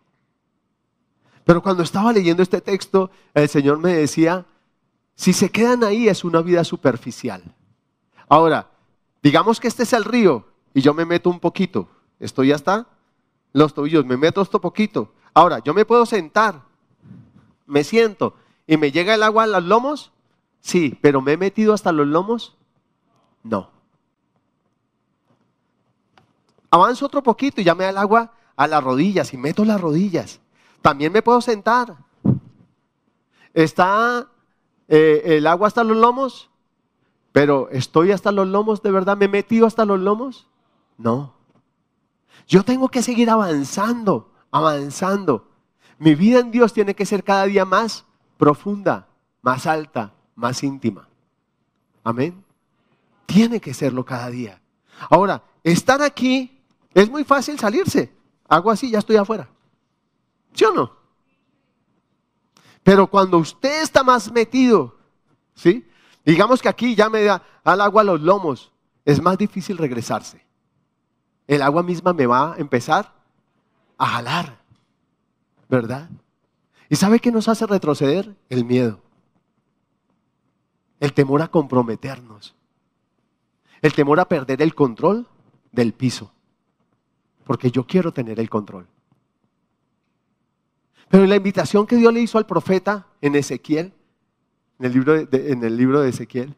Pero cuando estaba leyendo este texto, el Señor me decía, si se quedan ahí es una vida superficial. Ahora, digamos que este es el río y yo me meto un poquito, estoy hasta los tobillos, me meto esto poquito, Ahora, yo me puedo sentar, me siento y me llega el agua a los lomos, sí, pero me he metido hasta los lomos, no. Avanzo otro poquito y ya me da el agua a las rodillas y meto las rodillas. También me puedo sentar. ¿Está eh, el agua hasta los lomos? Pero ¿estoy hasta los lomos de verdad? ¿Me he metido hasta los lomos? No. Yo tengo que seguir avanzando avanzando. Mi vida en Dios tiene que ser cada día más profunda, más alta, más íntima. Amén. Tiene que serlo cada día. Ahora, estar aquí es muy fácil salirse. Hago así, ya estoy afuera. ¿Sí o no? Pero cuando usted está más metido, ¿sí? Digamos que aquí ya me da al agua los lomos, es más difícil regresarse. El agua misma me va a empezar a jalar, ¿verdad? ¿Y sabe qué nos hace retroceder? El miedo. El temor a comprometernos. El temor a perder el control del piso. Porque yo quiero tener el control. Pero la invitación que Dios le hizo al profeta en Ezequiel, en el libro de, en el libro de Ezequiel,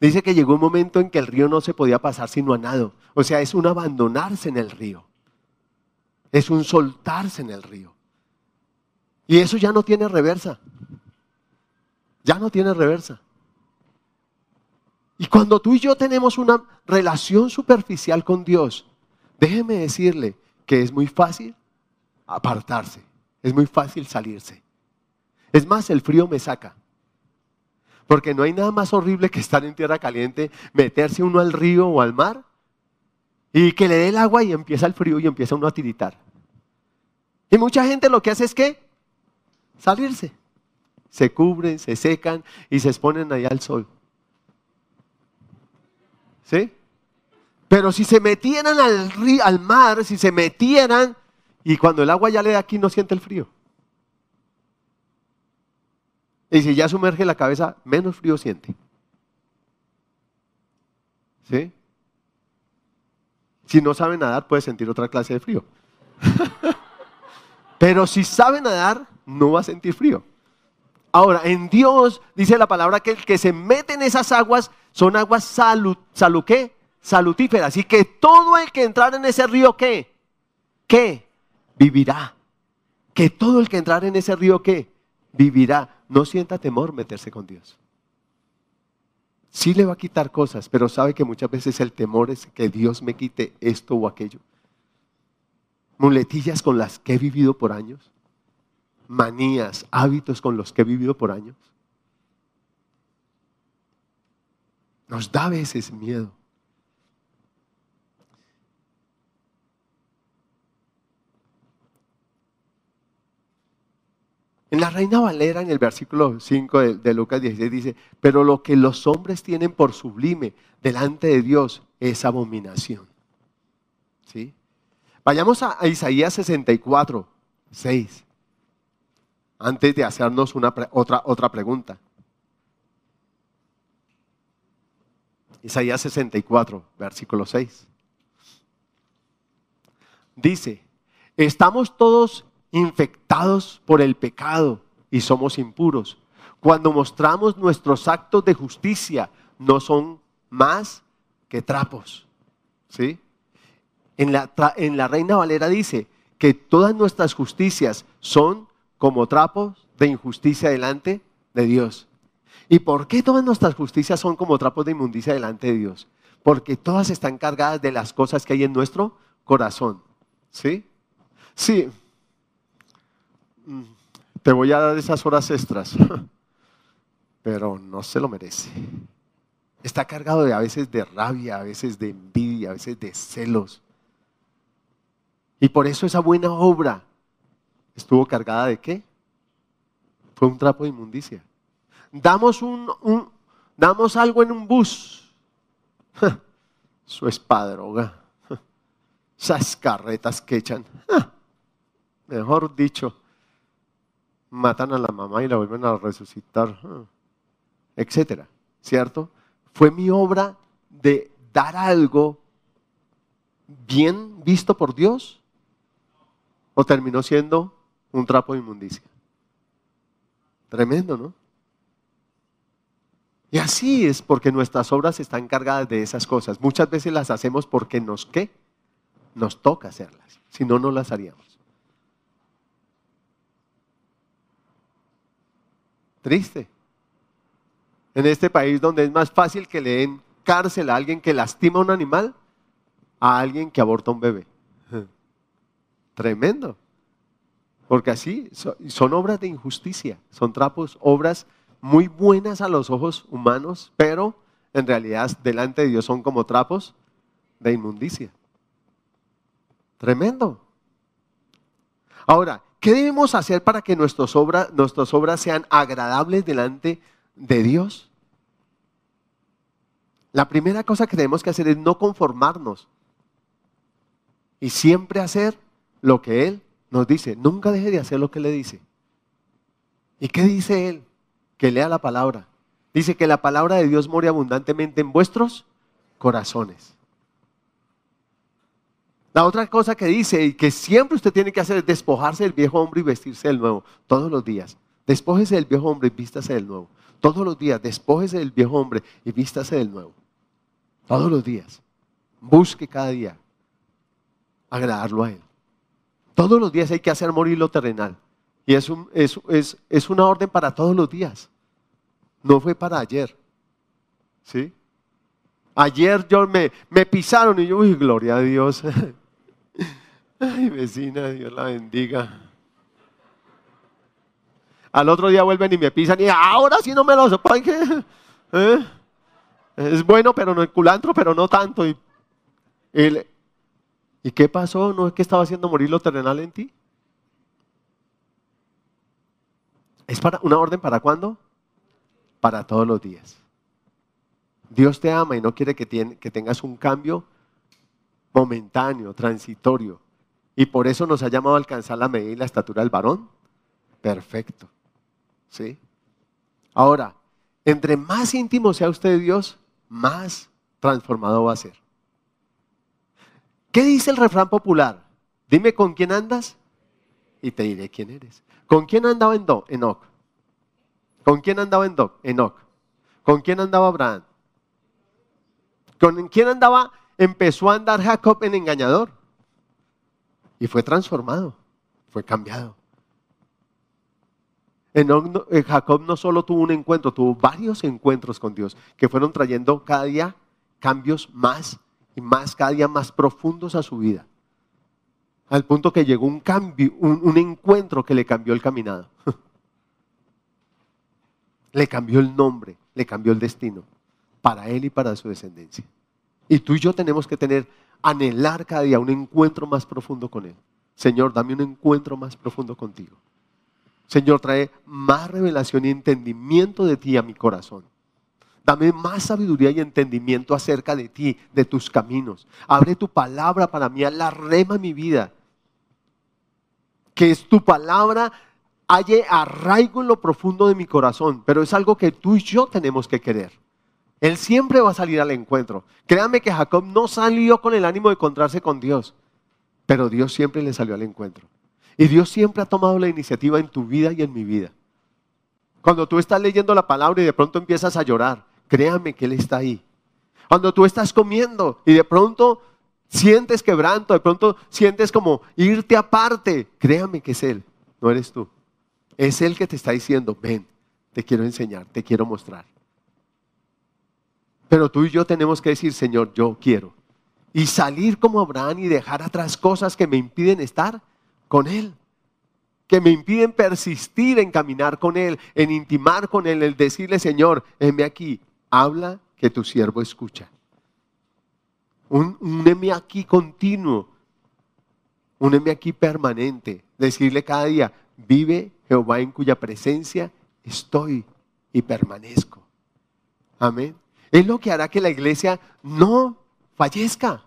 dice que llegó un momento en que el río no se podía pasar sino a nado. O sea, es un abandonarse en el río es un soltarse en el río. Y eso ya no tiene reversa. Ya no tiene reversa. Y cuando tú y yo tenemos una relación superficial con Dios, déjeme decirle que es muy fácil apartarse, es muy fácil salirse. Es más, el frío me saca. Porque no hay nada más horrible que estar en tierra caliente, meterse uno al río o al mar y que le dé el agua y empieza el frío y empieza uno a tiritar. Y mucha gente lo que hace es que salirse. Se cubren, se secan y se exponen allá al sol. ¿Sí? Pero si se metieran al, mar, si se metieran, y cuando el agua ya le da aquí no siente el frío. Y si ya sumerge la cabeza, menos frío siente. ¿Sí? Si no sabe nadar, puede sentir otra clase de frío. Pero si sabe nadar, no va a sentir frío. Ahora, en Dios dice la palabra que el que se mete en esas aguas son aguas salud, salud ¿qué? Salutíferas. Así que todo el que entrar en ese río, ¿qué? ¿Qué? Vivirá. Que todo el que entrar en ese río, ¿qué? Vivirá. No sienta temor meterse con Dios. Sí le va a quitar cosas, pero sabe que muchas veces el temor es que Dios me quite esto o aquello muletillas con las que he vivido por años. manías, hábitos con los que he vivido por años. Nos da a veces miedo. Reina Valera, en el versículo 5 de, Lucas 16, dice, pero lo que los hombres tienen por sublime delante de Dios es abominación. ¿Sí? Vayamos a, Isaías 64, 6, antes de hacernos una otra, otra pregunta. Isaías 64, versículo 6. Dice, estamos todos infectados por el pecado y somos impuros. Cuando mostramos nuestros actos de justicia, no son más que trapos. ¿Sí? En la, en la Reina Valera dice que todas nuestras justicias son como trapos de injusticia delante de Dios. ¿Y por qué todas nuestras justicias son como trapos de inmundicia delante de Dios? Porque todas están cargadas de las cosas que hay en nuestro corazón. ¿Sí? Sí, te voy a dar esas horas extras, pero no se lo merece. Está cargado de a veces de rabia, a veces de envidia, a veces de celos. Y por eso esa buena obra estuvo cargada de qué? Fue un trapo de inmundicia. Damos, un, damos algo en un bus. Su espadroga. Esas carretas que echan. Mejor dicho, matan a la mamá y la vuelven a resucitar, etcétera, ¿cierto? Fue mi obra de dar algo bien visto por Dios o terminó siendo un trapo de inmundicia. Tremendo, ¿no? Y así es porque nuestras obras están cargadas de esas cosas. Muchas veces las hacemos porque nos qué? Nos toca hacerlas. Si no, no las haríamos. Triste. En este país donde es más fácil que le den cárcel a alguien que lastima a un animal a alguien que aborta a un bebé. Tremendo. Porque así son obras de injusticia, son trapos, obras muy buenas a los ojos humanos, pero en realidad delante de Dios son como trapos de inmundicia. Tremendo. Ahora, ¿Qué debemos hacer para que nuestras obras, obras sean agradables delante de Dios? La primera cosa que tenemos que hacer es no conformarnos y siempre hacer lo que Él nos dice. Nunca deje de hacer lo que le dice. ¿Y qué dice Él? Que lea la palabra. Dice que la palabra de Dios more abundantemente en vuestros corazones. La otra cosa que dice y que siempre usted tiene que hacer es despojarse del viejo hombre y vestirse del nuevo, todos los días. Despójese del viejo hombre y vístase del nuevo. Todos los días, despójese del viejo hombre y vístase del nuevo. Todos los días. Busque cada día agradarlo a Él. Todos los días hay que hacer morir lo terrenal. Y es, es, es una orden para todos los días. No fue para ayer. ¿Sí? Ayer yo me, me pisaron y yo, uy, gloria a Dios. Ay, vecina, Dios la bendiga. Al otro día vuelven y me pisan y ahora sí no me lo sepan ¿Eh? Es bueno, pero no es culantro, pero no tanto. Y, ¿Y qué pasó? ¿No es que estaba haciendo morir lo terrenal en ti? ¿Es para una orden para cuándo? Para todos los días. Dios te ama y no quiere que, que tengas un cambio momentáneo, transitorio. Y por eso nos ha llamado a alcanzar la medida y la estatura del varón. Perfecto. ¿Sí? Ahora, entre más íntimo sea usted de Dios, más transformado va a ser. ¿Qué dice el refrán popular? Dime con quién andas y te diré quién eres. ¿Con quién andaba Enoch? ¿Con quién andaba Enoch? ¿Con quién andaba Abraham? ¿Con quién andaba empezó a andar Jacob en engañador. Y fue transformado, fue cambiado. Eh, Jacob no solo tuvo un encuentro, tuvo varios encuentros con Dios que fueron trayendo cada día cambios más y más, cada día más profundos a su vida. Al punto que llegó un cambio, un, un encuentro que le cambió el caminado. le cambió el nombre, le cambió el destino para él y para su descendencia. Y tú y yo tenemos que tener, anhelar cada día un encuentro más profundo con Él. Señor, dame un encuentro más profundo contigo. Señor, trae más revelación y entendimiento de ti a mi corazón. Dame más sabiduría y entendimiento acerca de ti, de tus caminos. Abre tu palabra para mí, la rema mi vida. Que es tu palabra haya arraigo en lo profundo de mi corazón, pero es algo que tú y yo tenemos que querer. Él siempre va a salir al encuentro. Créame que Jacob no salió con el ánimo de encontrarse con Dios, pero Dios siempre le salió al encuentro. Y Dios siempre ha tomado la iniciativa en tu vida y en mi vida. Cuando tú estás leyendo la palabra y de pronto empiezas a llorar, créame que Él está ahí. Cuando tú estás comiendo y de pronto sientes quebranto, de pronto sientes como irte aparte, créame que es Él, no eres tú. Es Él que te está diciendo, ven, te quiero enseñar, te quiero mostrar. Pero tú y yo tenemos que decir, Señor, yo quiero. Y salir como Abraham y dejar atrás cosas que me impiden estar con Él. Que me impiden persistir en caminar con Él, en intimar con Él, el decirle, Señor, heme aquí, habla que tu siervo escucha. Un, aquí continuo, un aquí permanente. Decirle cada día, vive Jehová en cuya presencia estoy y permanezco. Amén. Es lo que hará que la iglesia no fallezca,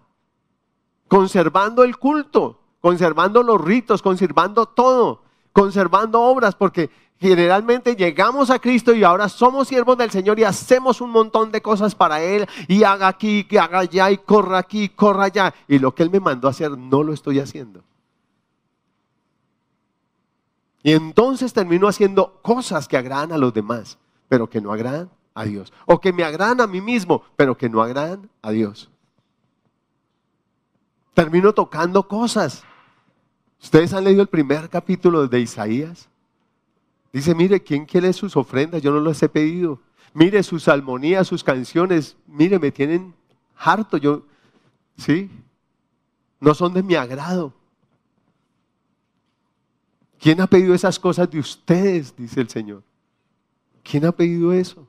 conservando el culto, conservando los ritos, conservando todo, conservando obras, porque generalmente llegamos a Cristo y ahora somos siervos del Señor y hacemos un montón de cosas para Él y haga aquí, que haga allá y corra aquí, corra allá. Y lo que Él me mandó a hacer no lo estoy haciendo. Y entonces termino haciendo cosas que agradan a los demás, pero que no agradan a Dios. O que me agradan a mí mismo, pero que no agradan a Dios. Termino tocando cosas. Ustedes han leído el primer capítulo de Isaías. Dice, mire, ¿quién quiere sus ofrendas? Yo no los he pedido. Mire sus salmonías, sus canciones. Mire, me tienen harto. Yo, ¿sí? No son de mi agrado. ¿Quién ha pedido esas cosas de ustedes? Dice el Señor. ¿Quién ha pedido eso?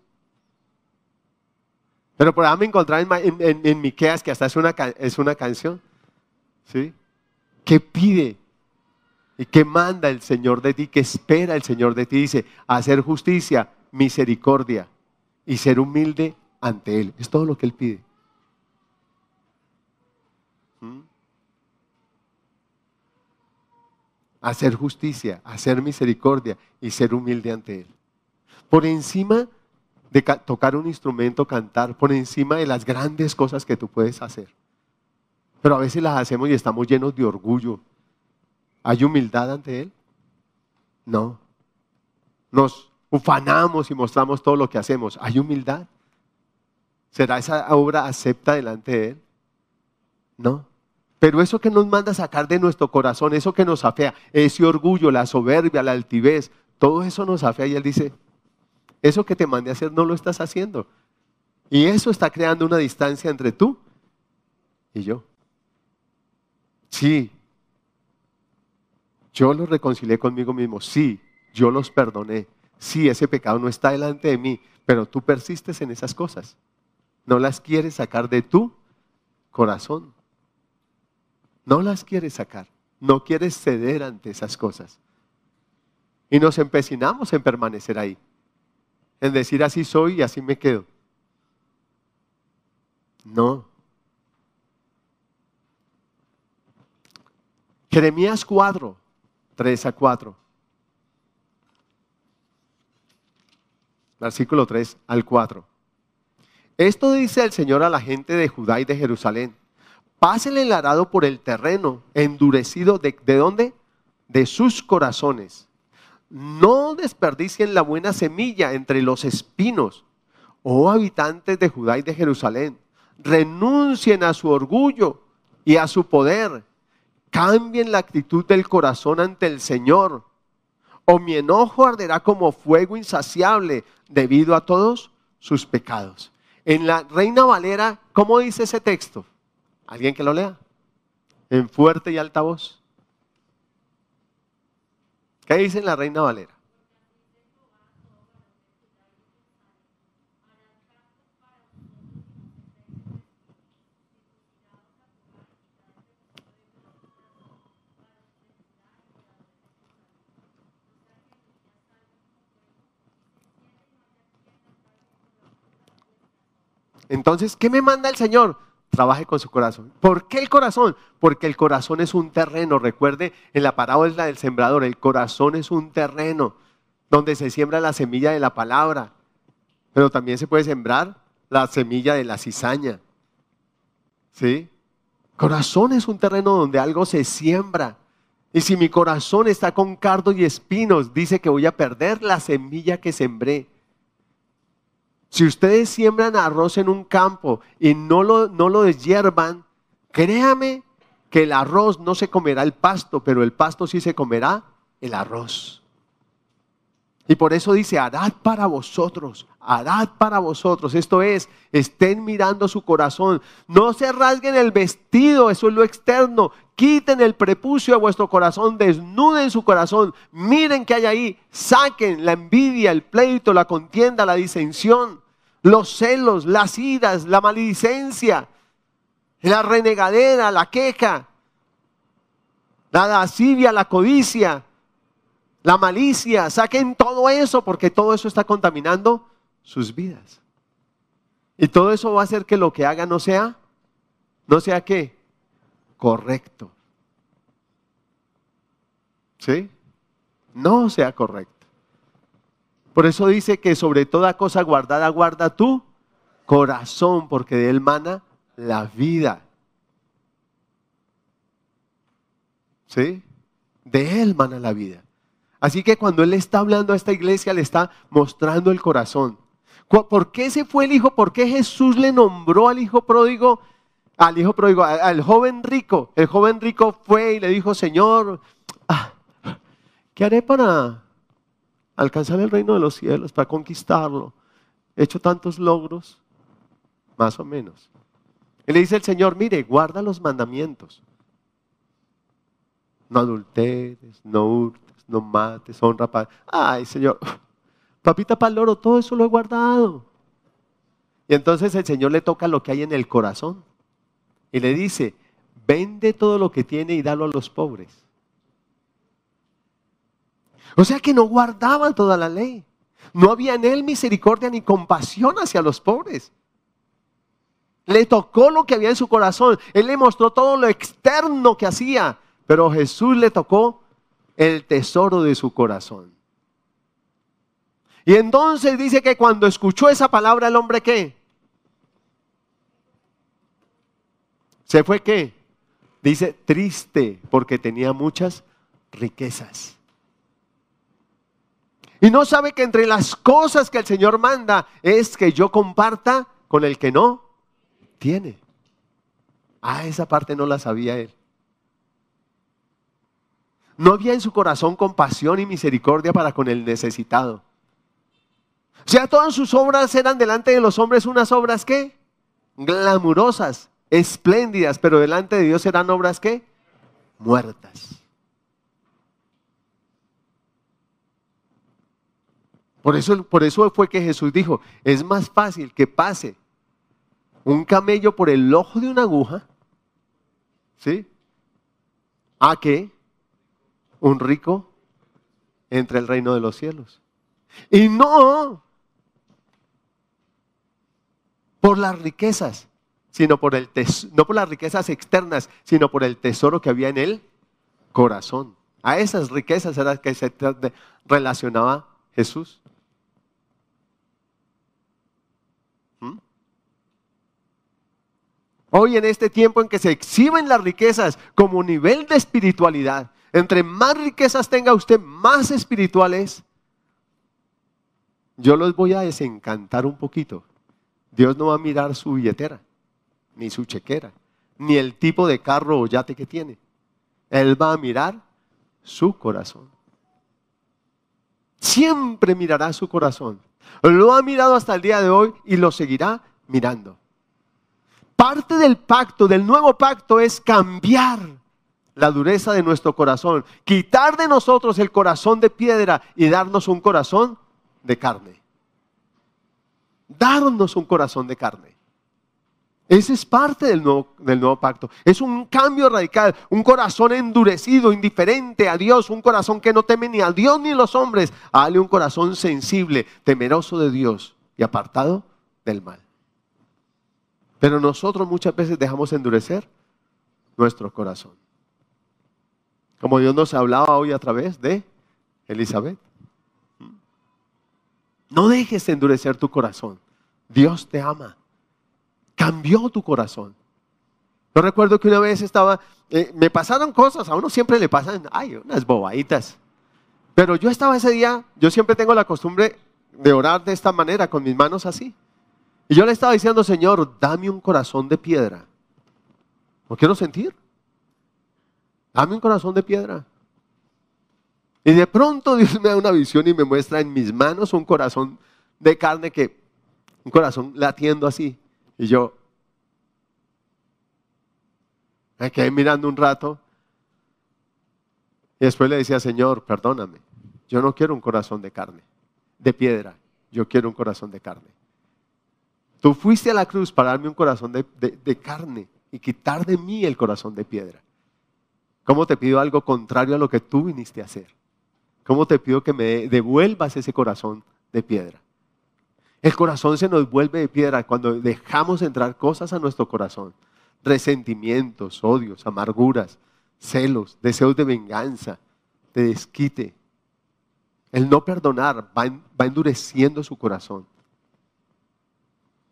Pero por ahí me encontraba en, en, Miqueas, que hasta es una, es una canción. ¿Sí? ¿Qué pide? ¿Y qué manda el Señor de ti? ¿Qué espera el Señor de ti? Dice, hacer justicia, misericordia y ser humilde ante Él. Es todo lo que Él pide. ¿Mm? Hacer justicia, hacer misericordia y ser humilde ante Él. Por encima de tocar un instrumento, cantar, por encima de las grandes cosas que tú puedes hacer. Pero a veces las hacemos y estamos llenos de orgullo. ¿Hay humildad ante Él? No. Nos ufanamos y mostramos todo lo que hacemos. ¿Hay humildad? ¿Será esa obra acepta delante de Él? No. Pero eso que nos manda sacar de nuestro corazón, eso que nos afea, ese orgullo, la soberbia, la altivez, todo eso nos afea y Él dice, eso que te mandé a hacer no lo estás haciendo. Y eso está creando una distancia entre tú y yo. Sí, yo los reconcilié conmigo mismo. Sí, yo los perdoné. Sí, ese pecado no está delante de mí, pero tú persistes en esas cosas. No las quieres sacar de tu corazón. No las quieres sacar. No quieres ceder ante esas cosas. Y nos empecinamos en permanecer ahí en decir así soy y así me quedo. No. Jeremías 4, 3 a 4. Versículo 3 al 4. Esto dice el Señor a la gente de Judá y de Jerusalén. Pásenle el arado por el terreno endurecido de, ¿de dónde? De sus corazones no desperdicien la buena semilla entre los espinos, oh habitantes de Judá y de Jerusalén. Renuncien a su orgullo y a su poder. Cambien la actitud del corazón ante el Señor. O mi enojo arderá como fuego insaciable debido a todos sus pecados. En la Reina Valera, ¿cómo dice ese texto? ¿Alguien que lo lea? En fuerte y alta voz. ¿Qué dice la Reina Valera? Entonces, ¿qué me manda el Señor? Trabaje con su corazón. ¿Por qué el corazón? Porque el corazón es un terreno. Recuerde, en la parábola del sembrador, el corazón es un terreno donde se siembra la semilla de la palabra, pero también se puede sembrar la semilla de la cizaña. ¿Sí? Corazón es un terreno donde algo se siembra. Y si mi corazón está con cardo y espinos, dice que voy a perder la semilla que sembré. Si ustedes siembran arroz en un campo y no lo, no lo deshiervan, créame que el arroz no se comerá el pasto, pero el pasto sí se comerá el arroz. Y por eso dice, harad para vosotros, harad para vosotros. Esto es, estén mirando su corazón. No se rasguen el vestido, eso es lo externo. Quiten el prepucio de vuestro corazón, desnuden su corazón. Miren que hay ahí. Saquen la envidia, el pleito, la contienda, la disensión, los celos, las iras, la maledicencia, la renegadera, la queja, la lascivia, la codicia la malicia, saquen todo eso porque todo eso está contaminando sus vidas. Y todo eso va a hacer que lo que haga no sea, no sea qué, correcto. ¿Sí? No sea correcto. Por eso dice que sobre toda cosa guardada guarda tu corazón, porque de él mana la vida. ¿Sí? De él mana la vida. Así que cuando Él está hablando a esta iglesia, le está mostrando el corazón. ¿Por qué se fue el hijo? ¿Por qué Jesús le nombró al hijo pródigo? Al hijo pródigo, al joven rico. El joven rico fue y le dijo, Señor, ah, ¿qué haré para alcanzar el reino de los cielos, para conquistarlo? He hecho tantos logros, más o menos. Y le dice el Señor, mire, guarda los mandamientos. No adulteres, no hurtes no mates, honra, padre. Ay, Señor, papita paloro, todo eso lo he guardado. Y entonces el Señor le toca lo que hay en el corazón y le dice, vende todo lo que tiene y dalo a los pobres. O sea que no guardaban toda la ley. No había en él misericordia ni compasión hacia los pobres. Le tocó lo que había en su corazón. Él le mostró todo lo externo que hacía. Pero Jesús le tocó el tesoro de su corazón. Y entonces dice que cuando escuchó esa palabra el hombre qué? Se fue qué? Dice triste porque tenía muchas riquezas. Y no sabe que entre las cosas que el Señor manda es que yo comparta con el que no tiene. Ah, esa parte no la sabía él. No había en su corazón compasión y misericordia para con el necesitado. O sea, todas sus obras eran delante de los hombres unas obras que glamurosas, espléndidas, pero delante de Dios eran obras que muertas. Por eso, por eso fue que Jesús dijo, es más fácil que pase un camello por el ojo de una aguja, ¿sí? A que un rico entre el reino de los cielos. Y no por las riquezas, sino por el no por las riquezas externas, sino por el tesoro que había en el corazón. A esas riquezas era que se relacionaba Jesús. ¿Mm? Hoy en este tiempo en que se exhiben las riquezas como nivel de espiritualidad, entre más riquezas tenga usted, más espirituales, yo los voy a desencantar un poquito. Dios no va a mirar su billetera, ni su chequera, ni el tipo de carro o yate que tiene. Él va a mirar su corazón. Siempre mirará su corazón. Lo ha mirado hasta el día de hoy y lo seguirá mirando. Parte del pacto, del nuevo pacto, es cambiar la dureza de nuestro corazón, quitar de nosotros el corazón de piedra y darnos un corazón de carne. Darnos un corazón de carne. Ese es parte del nuevo, pacto. Es un cambio radical, un corazón endurecido, indiferente a Dios, un corazón que no teme ni a Dios ni a los hombres. Dale un corazón sensible, temeroso de Dios y apartado del mal. Pero nosotros muchas veces dejamos endurecer nuestro corazón. Como Dios nos hablaba hoy a través de Elizabeth. No dejes endurecer tu corazón. Dios te ama. Cambió tu corazón. Yo recuerdo que una vez estaba, eh, me pasaron cosas, a uno siempre le pasan, ay, unas bobaditas. Pero yo estaba ese día, yo siempre tengo la costumbre de orar de esta manera, con mis manos así. Y yo le estaba diciendo, Señor, dame un corazón de piedra. No quiero sentir. Dame un corazón de piedra. Y de pronto Dios me da una visión y me muestra en mis manos un corazón de carne que, un corazón latiendo así. Y yo me quedé mirando un rato. Y después le decía, Señor, perdóname. Yo no quiero un corazón de carne, de piedra. Yo quiero un corazón de carne. Tú fuiste a la cruz para darme un corazón de, carne y quitar de mí el corazón de piedra. ¿Cómo te pido algo contrario a lo que tú viniste a hacer? ¿Cómo te pido que me devuelvas ese corazón de piedra? El corazón se nos vuelve de piedra cuando dejamos entrar cosas a nuestro corazón. Resentimientos, odios, amarguras, celos, deseos de venganza, de desquite. El no perdonar va endureciendo su corazón.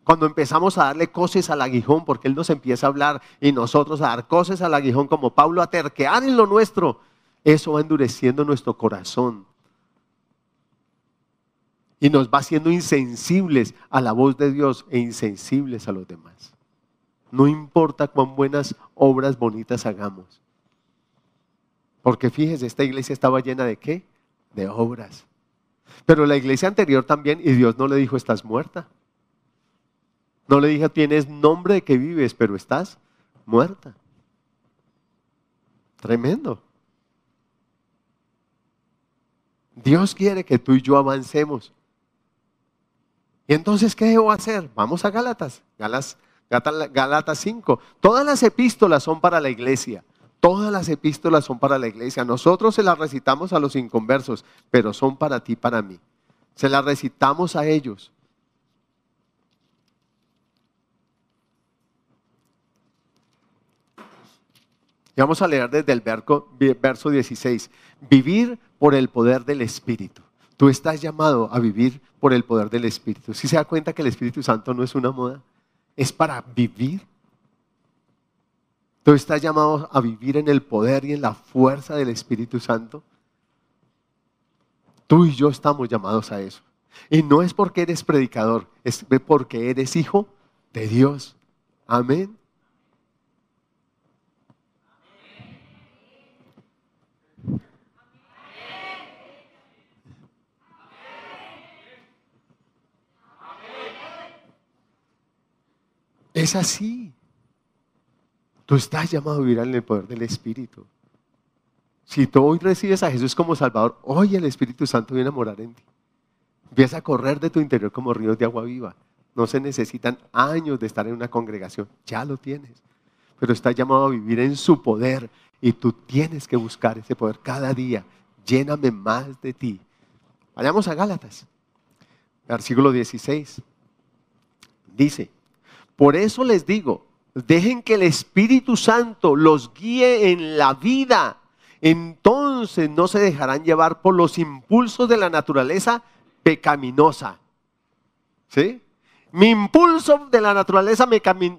Cuando empezamos a darle cosas al aguijón, porque Él nos empieza a hablar y nosotros a dar cosas al aguijón como Pablo a terquear en lo nuestro, eso va endureciendo nuestro corazón. Y nos va haciendo insensibles a la voz de Dios e insensibles a los demás. No importa cuán buenas obras bonitas hagamos. Porque fíjese, esta iglesia estaba llena de qué? De obras. Pero la iglesia anterior también, y Dios no le dijo, estás muerta. No le dije, tienes nombre de que vives, pero estás muerta. Tremendo. Dios quiere que tú y yo avancemos. Y entonces, ¿qué debo hacer? Vamos a Gálatas, Gálatas, Gálatas 5. Todas las epístolas son para la iglesia. Todas las epístolas son para la iglesia. Nosotros se las recitamos a los inconversos, pero son para ti, para mí. Se las recitamos a ellos. Y vamos a leer desde el verso 16. Vivir por el poder del Espíritu. Tú estás llamado a vivir por el poder del Espíritu. Si se da cuenta que el Espíritu Santo no es una moda, es para vivir. Tú estás llamado a vivir en el poder y en la fuerza del Espíritu Santo. Tú y yo estamos llamados a eso. Y no es porque eres predicador, es porque eres hijo de Dios. Amén. Es así. Tú estás llamado a vivir en el poder del Espíritu. Si tú hoy recibes a Jesús como Salvador, hoy el Espíritu Santo viene a morar en ti. Empieza a correr de tu interior como ríos de agua viva. No se necesitan años de estar en una congregación, ya lo tienes. Pero estás llamado a vivir en su poder y tú tienes que buscar ese poder cada día. Lléname más de ti. Vayamos a Gálatas, versículo 16. Dice, por eso les digo, dejen que el Espíritu Santo los guíe en la vida. Entonces no se dejarán llevar por los impulsos de la naturaleza pecaminosa. ¿Sí? Mi impulso de la naturaleza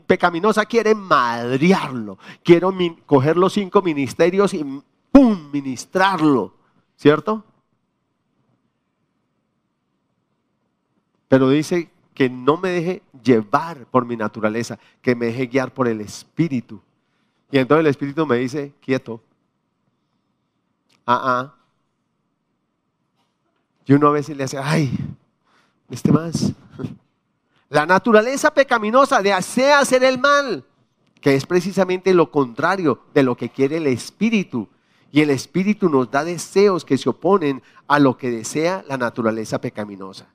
pecaminosa quiere madriarlo. Quiero coger los cinco ministerios y ¡pum! ministrarlo. ¿Cierto? Pero dice que no me deje llevar por mi naturaleza, que me deje guiar por el Espíritu. Y entonces el Espíritu me dice, quieto. Ah, ah. Y uno a veces le hace, ay, este más. La naturaleza pecaminosa de hacer hacer el mal que es precisamente lo contrario de lo que quiere el espíritu. Y el espíritu nos da deseos que se oponen a lo que desea la naturaleza pecaminosa.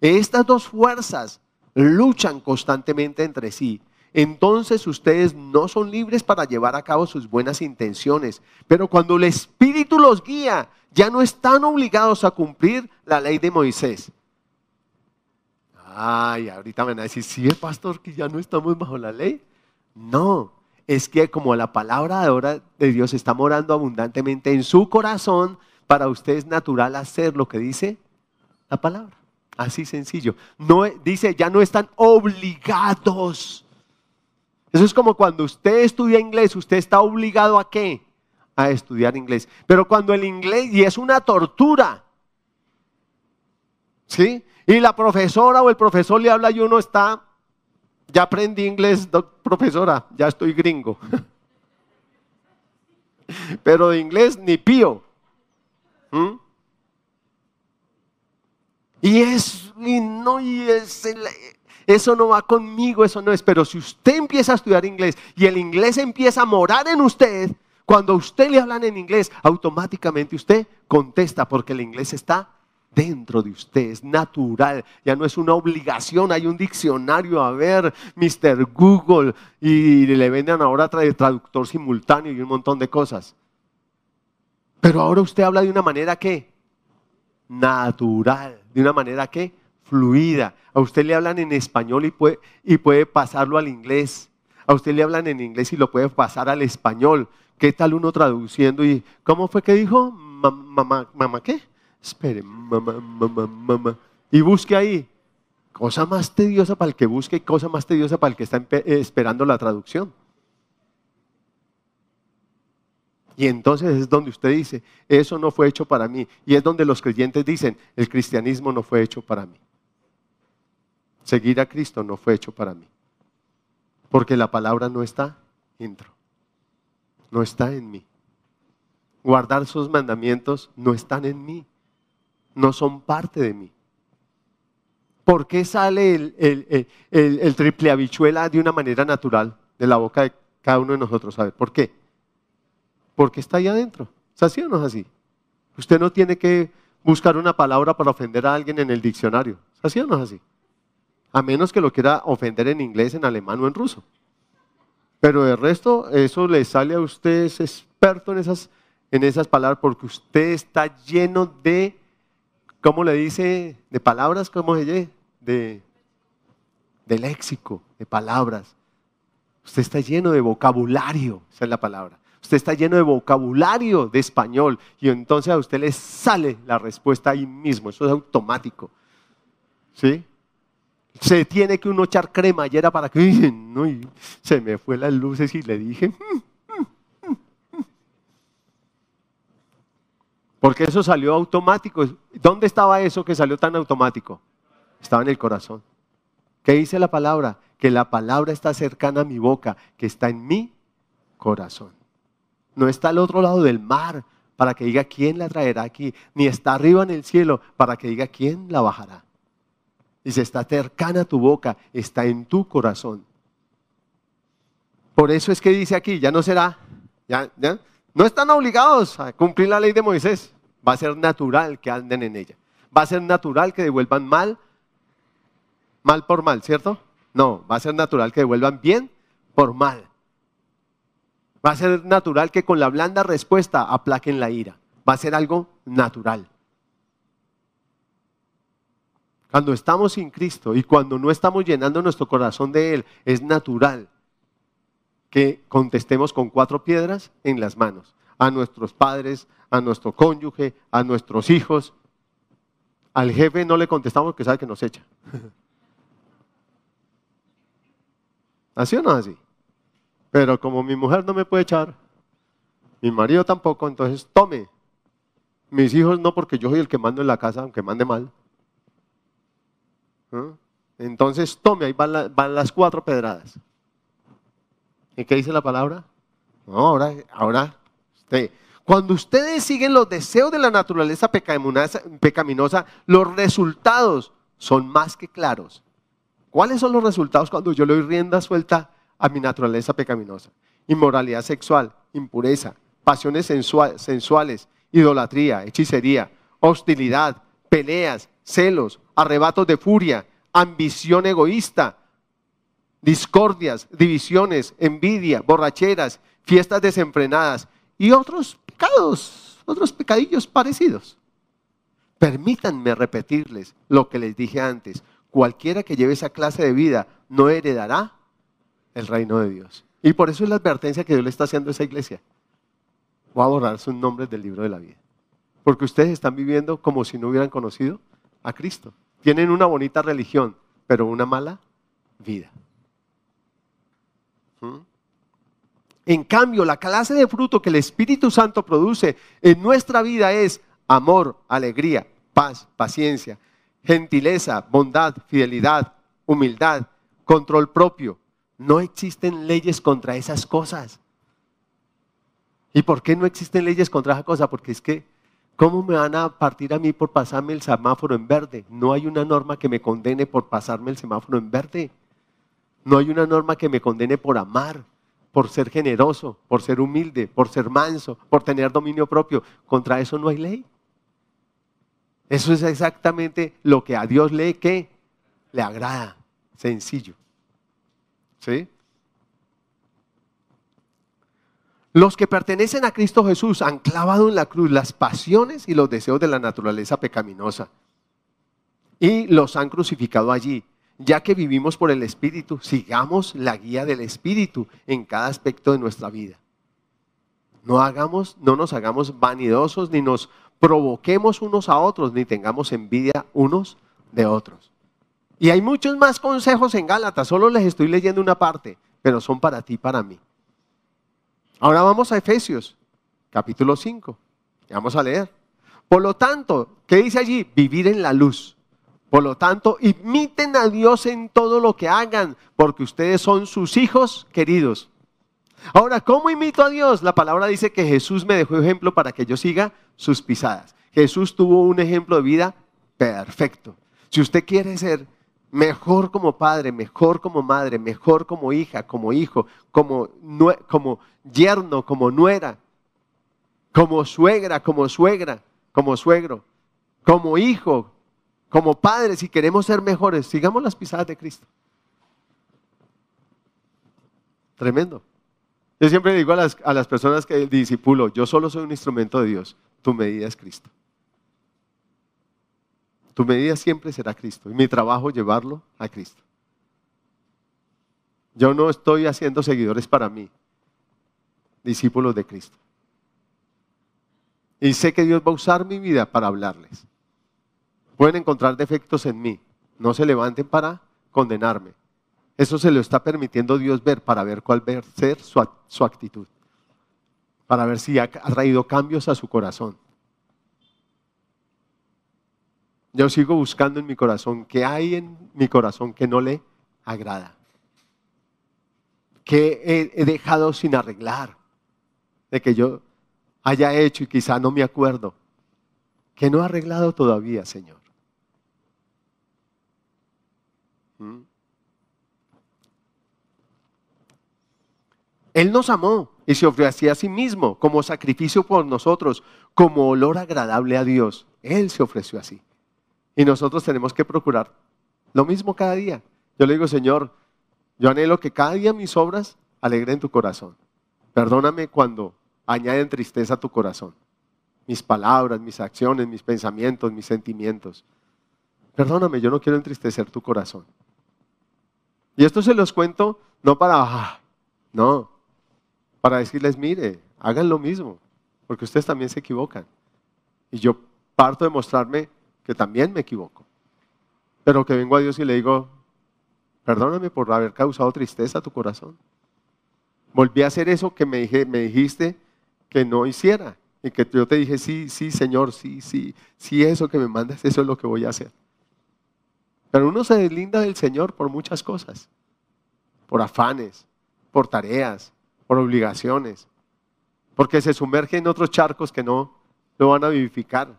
Estas dos fuerzas luchan constantemente entre sí. Entonces ustedes no son libres para llevar a cabo sus buenas intenciones. Pero cuando el Espíritu los guía, ya no están obligados a cumplir la ley de Moisés. Ay, ahorita me van a decir, ¿sí, pastor, que ya no estamos bajo la ley? No, es que como la palabra de, de Dios está morando abundantemente en su corazón, para usted es natural hacer lo que dice la palabra. Así sencillo. No, dice, ya no están obligados. Eso es como cuando usted estudia inglés, usted está obligado a qué? A estudiar inglés. Pero cuando el inglés, y es una tortura, ¿sí? Y la profesora o el profesor le habla y uno está, ya aprendí inglés, profesora, ya estoy gringo. Pero de inglés ni pío. ¿Mm? Y es, no, es, eso no va conmigo, eso no es. Pero si usted empieza a estudiar inglés y el inglés empieza a morar en usted, cuando a usted le hablan en inglés, automáticamente usted contesta porque el inglés está dentro de usted, es natural, ya no es una obligación, hay un diccionario, a ver, Mr. Google, y le venden ahora traductor simultáneo y un montón de cosas. Pero ahora usted habla de una manera que natural, de una manera que fluida. A usted le hablan en español y puede, y puede pasarlo al inglés. A usted le hablan en inglés y lo puede pasar al español. ¿Qué tal uno traduciendo? ¿Y cómo fue que dijo? Mamá, mamá, ¿qué? Espere, mamá, mamá, mamá. Y busque ahí. Cosa más tediosa para el que busque y cosa más tediosa para el que está esperando la traducción. Y entonces es donde usted dice, eso no fue hecho para mí. Y es donde los creyentes dicen, el cristianismo no fue hecho para mí. Seguir a Cristo no fue hecho para mí. Porque la palabra no está dentro. No está en mí. Guardar sus mandamientos no están en mí. No son parte de mí. ¿Por qué sale el, triple habichuela de una manera natural de la boca de cada uno de nosotros? A ver, ¿por qué? Porque está ahí adentro. ¿Es así o no es así? Usted no tiene que buscar una palabra para ofender a alguien en el diccionario. ¿Es así o no es así? A menos que lo quiera ofender en inglés, en alemán o en ruso. Pero de resto, eso le sale a usted, es experto en esas, en esas palabras, porque usted está lleno de, ¿cómo le dice? De palabras, ¿cómo se llama? De, de léxico, de palabras. Usted está lleno de vocabulario, esa es la palabra. Usted está lleno de vocabulario de español y entonces a usted le sale la respuesta ahí mismo. Eso es automático. ¿Sí? Se tiene que uno echar cremallera para que no, se me fue las luces y le dije. Porque eso salió automático. ¿Dónde estaba eso que salió tan automático? Estaba en el corazón. ¿Qué dice la palabra? Que la palabra está cercana a mi boca, que está en mi corazón no está al otro lado del mar para que diga quién la traerá aquí, ni está arriba en el cielo para que diga quién la bajará. Dice, está cercana tu boca, está en tu corazón. Por eso es que dice aquí, ya no será, ya, ya, no están obligados a cumplir la ley de Moisés. Va a ser natural que anden en ella. Va a ser natural que devuelvan mal, mal por mal, ¿cierto? No, va a ser natural que devuelvan bien por mal. Va a ser natural que con la blanda respuesta aplaquen la ira. Va a ser algo natural. Cuando estamos sin Cristo y cuando no estamos llenando nuestro corazón de Él, es natural que contestemos con cuatro piedras en las manos. A nuestros padres, a nuestro cónyuge, a nuestros hijos. Al jefe no le contestamos que sabe que nos echa. ¿Así o no así? Pero como mi mujer no me puede echar, mi marido tampoco, entonces tome. Mis hijos no, porque yo soy el que mando en la casa, aunque mande mal. ¿Ah? Entonces tome, ahí van, las cuatro pedradas. ¿Y qué dice la palabra? Ahora, ahora, usted. Cuando ustedes siguen los deseos de la naturaleza pecaminosa, los resultados son más que claros. ¿Cuáles son los resultados cuando yo le doy rienda suelta a mi naturaleza pecaminosa. Inmoralidad sexual, impureza, pasiones sensuales, idolatría, hechicería, hostilidad, peleas, celos, arrebatos de furia, ambición egoísta, discordias, divisiones, envidia, borracheras, fiestas desenfrenadas y otros pecados, otros pecadillos parecidos. Permítanme repetirles lo que les dije antes. Cualquiera que lleve esa clase de vida no heredará el reino de Dios. Y por eso es la advertencia que Dios le está haciendo a esa iglesia. Voy a borrar sus nombres del libro de la vida. Porque ustedes están viviendo como si no hubieran conocido a Cristo. Tienen una bonita religión, pero una mala vida. ¿Mm? En cambio, la clase de fruto que el Espíritu Santo produce en nuestra vida es amor, alegría, paz, paciencia, gentileza, bondad, fidelidad, humildad, control propio. No existen leyes contra esas cosas. ¿Y por qué no existen leyes contra esas cosas? Porque es que, ¿cómo me van a partir a mí por pasarme el semáforo en verde? No hay una norma que me condene por pasarme el semáforo en verde. No hay una norma que me condene por amar, por ser generoso, por ser humilde, por ser manso, por tener dominio propio. Contra eso no hay ley. Eso es exactamente lo que a Dios le que le agrada, sencillo. Los que pertenecen a Cristo Jesús han clavado en la cruz las pasiones y los deseos de la naturaleza pecaminosa y los han crucificado allí. Ya que vivimos por el Espíritu, sigamos la guía del Espíritu en cada aspecto de nuestra vida. No hagamos, no nos hagamos vanidosos ni nos provoquemos unos a otros ni tengamos envidia unos de otros. Y hay muchos más consejos en Gálatas, solo les estoy leyendo una parte, pero son para ti para mí. Ahora vamos a Efesios, capítulo 5. Vamos a leer. Por lo tanto, ¿qué dice allí? Vivir en la luz. Por lo tanto, imiten a Dios en todo lo que hagan, porque ustedes son sus hijos queridos. Ahora, ¿cómo imito a Dios? La palabra dice que Jesús me dejó ejemplo para que yo siga sus pisadas. Jesús tuvo un ejemplo de vida perfecto. Si usted quiere ser mejor como padre, mejor como madre, mejor como hija, como hijo, como, como yerno, como nuera, como suegra, como suegra, como suegro, como hijo, como padre, si queremos ser mejores, sigamos las pisadas de Cristo. Tremendo. Yo siempre digo a las, a las personas que disipulo, yo solo soy un instrumento de Dios, tu medida es Cristo. Tu medida siempre será Cristo y mi trabajo llevarlo a Cristo. Yo no estoy haciendo seguidores para mí, discípulos de Cristo. Y sé que Dios va a usar mi vida para hablarles. Pueden encontrar defectos en mí, no se levanten para condenarme. Eso se lo está permitiendo Dios ver para ver cuál va a ser su, actitud. Para ver si ha, traído cambios a su corazón. Yo sigo buscando en mi corazón qué hay en mi corazón que no le agrada. Que he, he dejado sin arreglar. De que yo haya hecho y quizá no me acuerdo. Que no ha arreglado todavía, Señor. ¿Mm? Él nos amó y se ofreció a sí mismo como sacrificio por nosotros, como olor agradable a Dios. Él se ofreció así. Y nosotros tenemos que procurar lo mismo cada día. Yo le digo, Señor, yo anhelo que cada día mis obras alegren tu corazón. Perdóname cuando añaden tristeza a tu corazón. Mis palabras, mis acciones, mis pensamientos, mis sentimientos. Perdóname, yo no quiero entristecer tu corazón. Y esto se los cuento no para, ah, no, para decirles, mire, hagan lo mismo, porque ustedes también se equivocan. Y yo parto de mostrarme que también me equivoco. Pero que vengo a Dios y le digo, perdóname por haber causado tristeza a tu corazón. Volví a hacer eso que me, dijiste que no hiciera. Y que yo te dije, sí, sí, Señor, sí, sí, sí, eso que me mandas, eso es lo que voy a hacer. Pero uno se deslinda del Señor por muchas cosas, por afanes, por tareas, por obligaciones, porque se sumerge en otros charcos que no lo van a vivificar.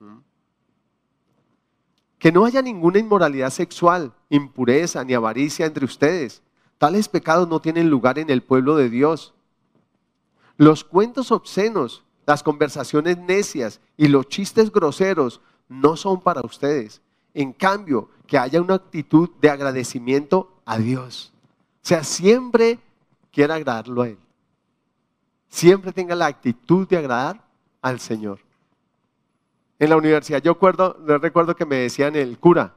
¿Mm? Que no haya ninguna inmoralidad sexual, impureza ni avaricia entre ustedes. Tales pecados no tienen lugar en el pueblo de Dios. Los cuentos obscenos, las conversaciones necias y los chistes groseros no son para ustedes. En cambio, que haya una actitud de agradecimiento a Dios. O sea, siempre quiera agradarlo a Él. Siempre tenga la actitud de agradar al Señor. En la universidad yo recuerdo, que me decían el cura,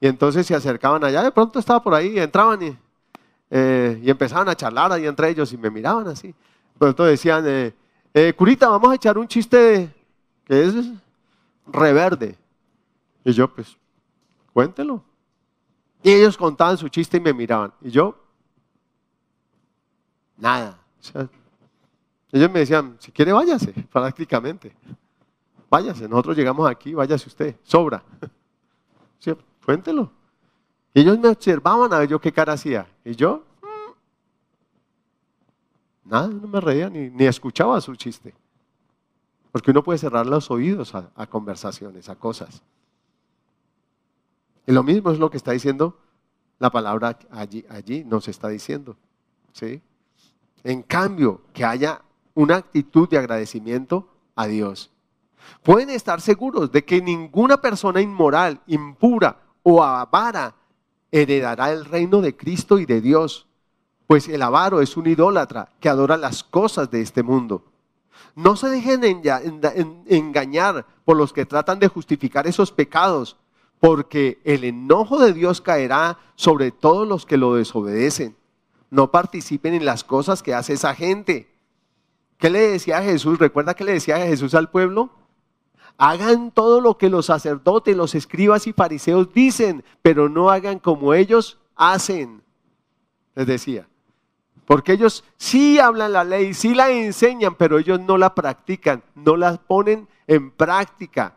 y entonces se acercaban allá, de pronto estaba por ahí, entraban y, eh, y empezaban a charlar ahí entre ellos y me miraban así. Pronto decían, eh, eh, curita, vamos a echar un chiste que es reverde. Y yo, pues, cuéntelo. Y ellos contaban su chiste y me miraban. Y yo, nada. ellos me decían, si quiere váyase, prácticamente. Váyase, nosotros llegamos aquí, váyase usted, sobra. cuéntelo. Y ellos me observaban a ver yo qué cara hacía. Y yo, mm, nada, no me reía ni, ni, escuchaba su chiste. Porque uno puede cerrar los oídos a, a conversaciones, a cosas. Y lo mismo es lo que está diciendo la palabra allí, allí nos está diciendo. ¿sí? En cambio, que haya una actitud de agradecimiento a Dios. Pueden estar seguros de que ninguna persona inmoral, impura o avara heredará el reino de Cristo y de Dios, pues el avaro es un idólatra que adora las cosas de este mundo. No se dejen engañar por los que tratan de justificar esos pecados porque el enojo de Dios caerá sobre todos los que lo desobedecen. No participen en las cosas que hace esa gente. ¿Qué le decía a Jesús? ¿Recuerda que le decía a Jesús al pueblo? Hagan todo lo que los sacerdotes, los escribas y fariseos dicen, pero no hagan como ellos hacen. Les decía. Porque ellos sí hablan la ley, sí la enseñan, pero ellos no la practican, no la ponen en práctica.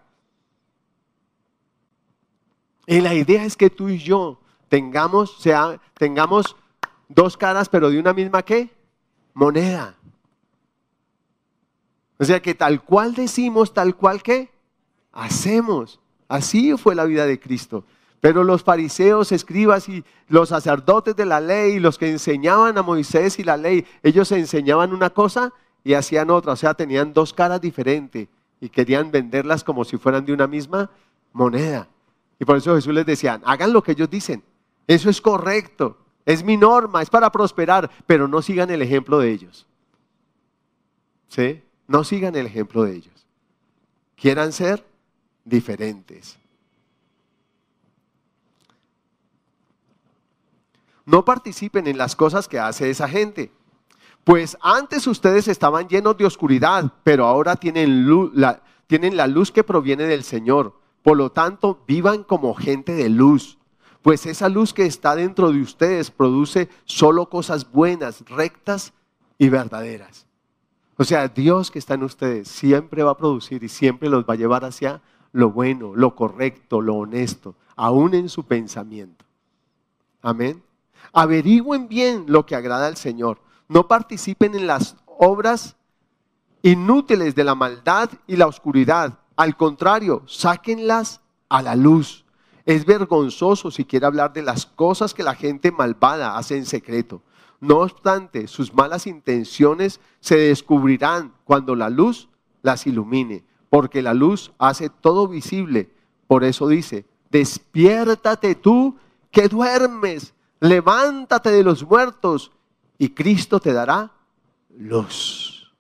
Y la idea es que tú y yo tengamos, sea, tengamos dos caras, pero de una misma qué? Moneda. O sea que tal cual decimos, tal cual que hacemos. Así fue la vida de Cristo. Pero los fariseos, escribas y los sacerdotes de la ley, los que enseñaban a Moisés y la ley, ellos enseñaban una cosa y hacían otra. O sea, tenían dos caras diferentes y querían venderlas como si fueran de una misma moneda. Y por eso Jesús les decía, hagan lo que ellos dicen. Eso es correcto, es mi norma, es para prosperar, pero no sigan el ejemplo de ellos. ¿Sí? No sigan el ejemplo de ellos. Quieran ser diferentes. No participen en las cosas que hace esa gente. Pues antes ustedes estaban llenos de oscuridad, pero ahora tienen, la, tienen la luz que proviene del Señor. Por lo tanto, vivan como gente de luz, pues esa luz que está dentro de ustedes produce solo cosas buenas, rectas y verdaderas. O sea, Dios que está en ustedes siempre va a producir y siempre los va a llevar hacia lo bueno, lo correcto, lo honesto, aún en su pensamiento. Amén. Averigüen bien lo que agrada al Señor. No participen en las obras inútiles de la maldad y la oscuridad al contrario, sáquenlas a la luz. Es vergonzoso si quiere hablar de las cosas que la gente malvada hace en secreto. No obstante, sus malas intenciones se descubrirán cuando la luz las ilumine, porque la luz hace todo visible. Por eso dice, despiértate tú que duermes, levántate de los muertos y Cristo te dará luz.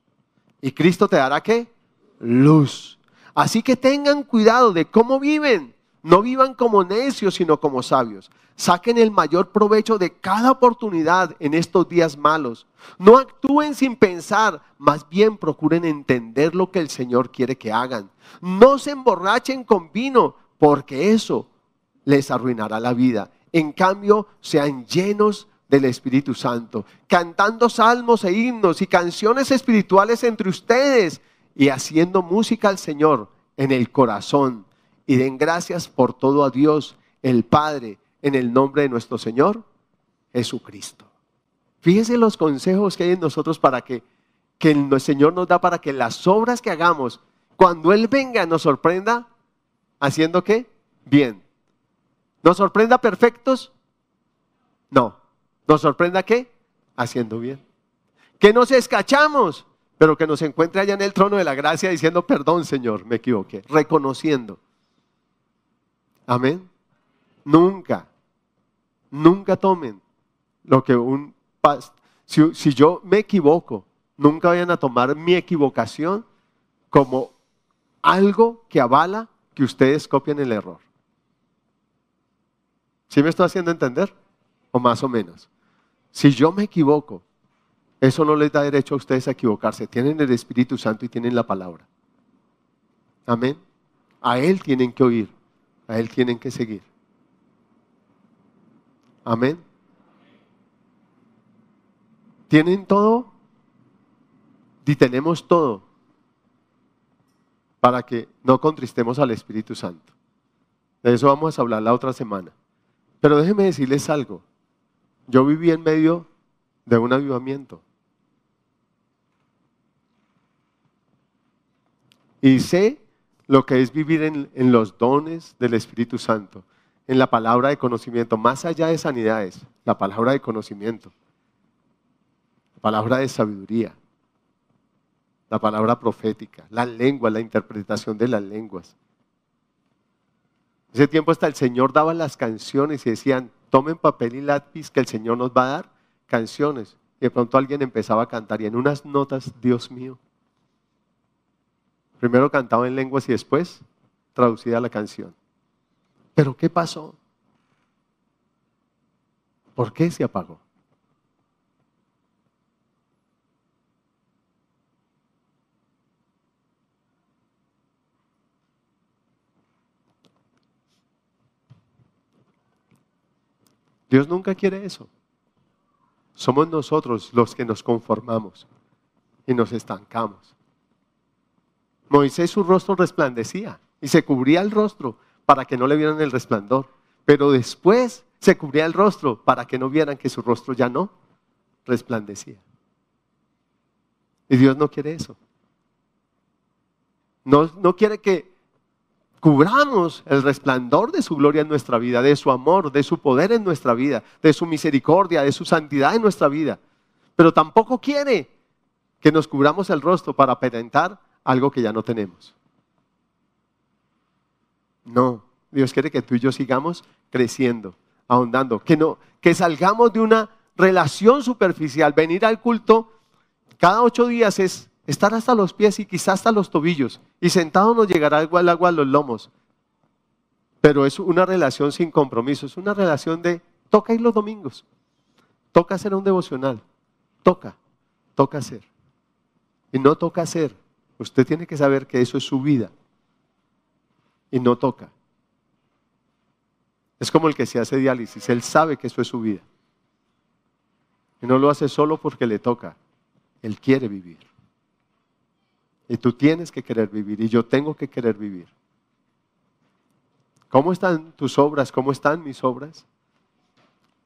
¿Y Cristo te dará qué? Luz. Así que tengan cuidado de cómo viven. No vivan como necios, sino como sabios. Saquen el mayor provecho de cada oportunidad en estos días malos. No actúen sin pensar, más bien procuren entender lo que el Señor quiere que hagan. No se emborrachen con vino, porque eso les arruinará la vida. En cambio, sean llenos del Espíritu Santo, cantando salmos e himnos y canciones espirituales entre ustedes y haciendo música al Señor en el corazón. Y den gracias por todo a Dios, el Padre, en el nombre de nuestro Señor Jesucristo. Fíjense los consejos que hay en nosotros para que, que el Señor nos da para que las obras que hagamos, cuando Él venga, nos sorprenda haciendo qué? Bien. ¿Nos sorprenda perfectos? No. ¿Nos sorprenda qué? Haciendo bien. Que nos escachamos, pero que nos encuentre allá en el trono de la gracia diciendo, perdón Señor, me equivoqué, reconociendo. Amén. Nunca, nunca tomen lo que un si, si yo me equivoco, nunca vayan a tomar mi equivocación como algo que avala que ustedes copien el error. ¿Sí me estoy haciendo entender? O más o menos. Si yo me equivoco, eso no les da derecho a ustedes a equivocarse. Tienen el Espíritu Santo y tienen la palabra. Amén. A Él tienen que oír. A Él tienen que seguir. Amén. ¿Tienen todo? Y tenemos todo para que no contristemos al Espíritu Santo. De eso vamos a hablar la otra semana. Pero déjenme decirles algo. Yo viví en medio de un avivamiento. Y sé lo que es vivir en, los dones del Espíritu Santo, en la palabra de conocimiento, más allá de sanidades, la palabra de conocimiento, la palabra de sabiduría, la palabra profética, la lengua, la interpretación de las lenguas. Ese tiempo hasta el Señor daba las canciones y decían, tomen papel y lápiz que el Señor nos va a dar canciones. Y de pronto alguien empezaba a cantar y en unas notas, Dios mío. Primero cantaba en lenguas y después traducida la canción. Pero ¿qué pasó? ¿Por qué se apagó? Dios nunca quiere eso. Somos nosotros los que nos conformamos y nos estancamos. Moisés su rostro resplandecía y se cubría el rostro para que no le vieran el resplandor. Pero después se cubría el rostro para que no vieran que su rostro ya no resplandecía. Y Dios no quiere eso. No, no quiere que cubramos el resplandor de su gloria en nuestra vida, de su amor, de su poder en nuestra vida, de su misericordia, de su santidad en nuestra vida. Pero tampoco quiere que nos cubramos el rostro para aparentar algo que ya no tenemos. No, Dios quiere que tú y yo sigamos creciendo, ahondando, que no, que salgamos de una relación superficial, venir al culto cada ocho días es estar hasta los pies y quizás hasta los tobillos, y sentado nos llegará algo al agua a los lomos. Pero es una relación sin compromiso, es una relación de toca ir los domingos, toca hacer un devocional, toca, toca hacer. Y no toca hacer, usted tiene que saber que eso es su vida. Y no toca. Es como el que se hace diálisis, él sabe que eso es su vida. Y no lo hace solo porque le toca, él quiere vivir. Y tú tienes que querer vivir y yo tengo que querer vivir. ¿Cómo están tus obras? ¿Cómo están mis obras?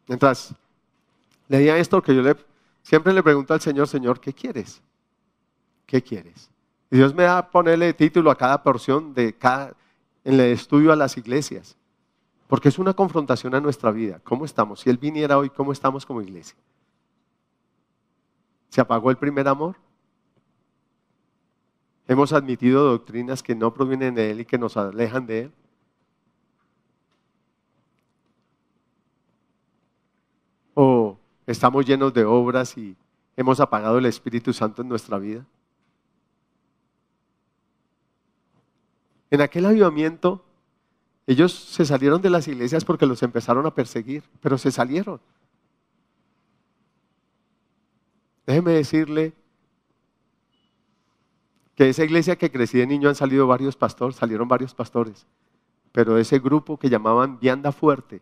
Mientras leía esto que yo le, siempre le pregunto al Señor, Señor, ¿qué quieres? ¿Qué quieres? Y Dios me da ponerle título a cada porción de cada, en el estudio a las iglesias. Porque es una confrontación a nuestra vida. ¿Cómo estamos? Si Él viniera hoy, ¿cómo estamos como iglesia? ¿Se apagó el primer amor? Hemos admitido doctrinas que no provienen de Él y que nos alejan de Él. O estamos llenos de obras y hemos apagado el Espíritu Santo en nuestra vida. En aquel avivamiento, ellos se salieron de las iglesias porque los empezaron a perseguir, pero se salieron. Déjeme decirle que esa iglesia que crecí de niño han salido varios pastores, salieron varios pastores, pero ese grupo que llamaban vianda fuerte,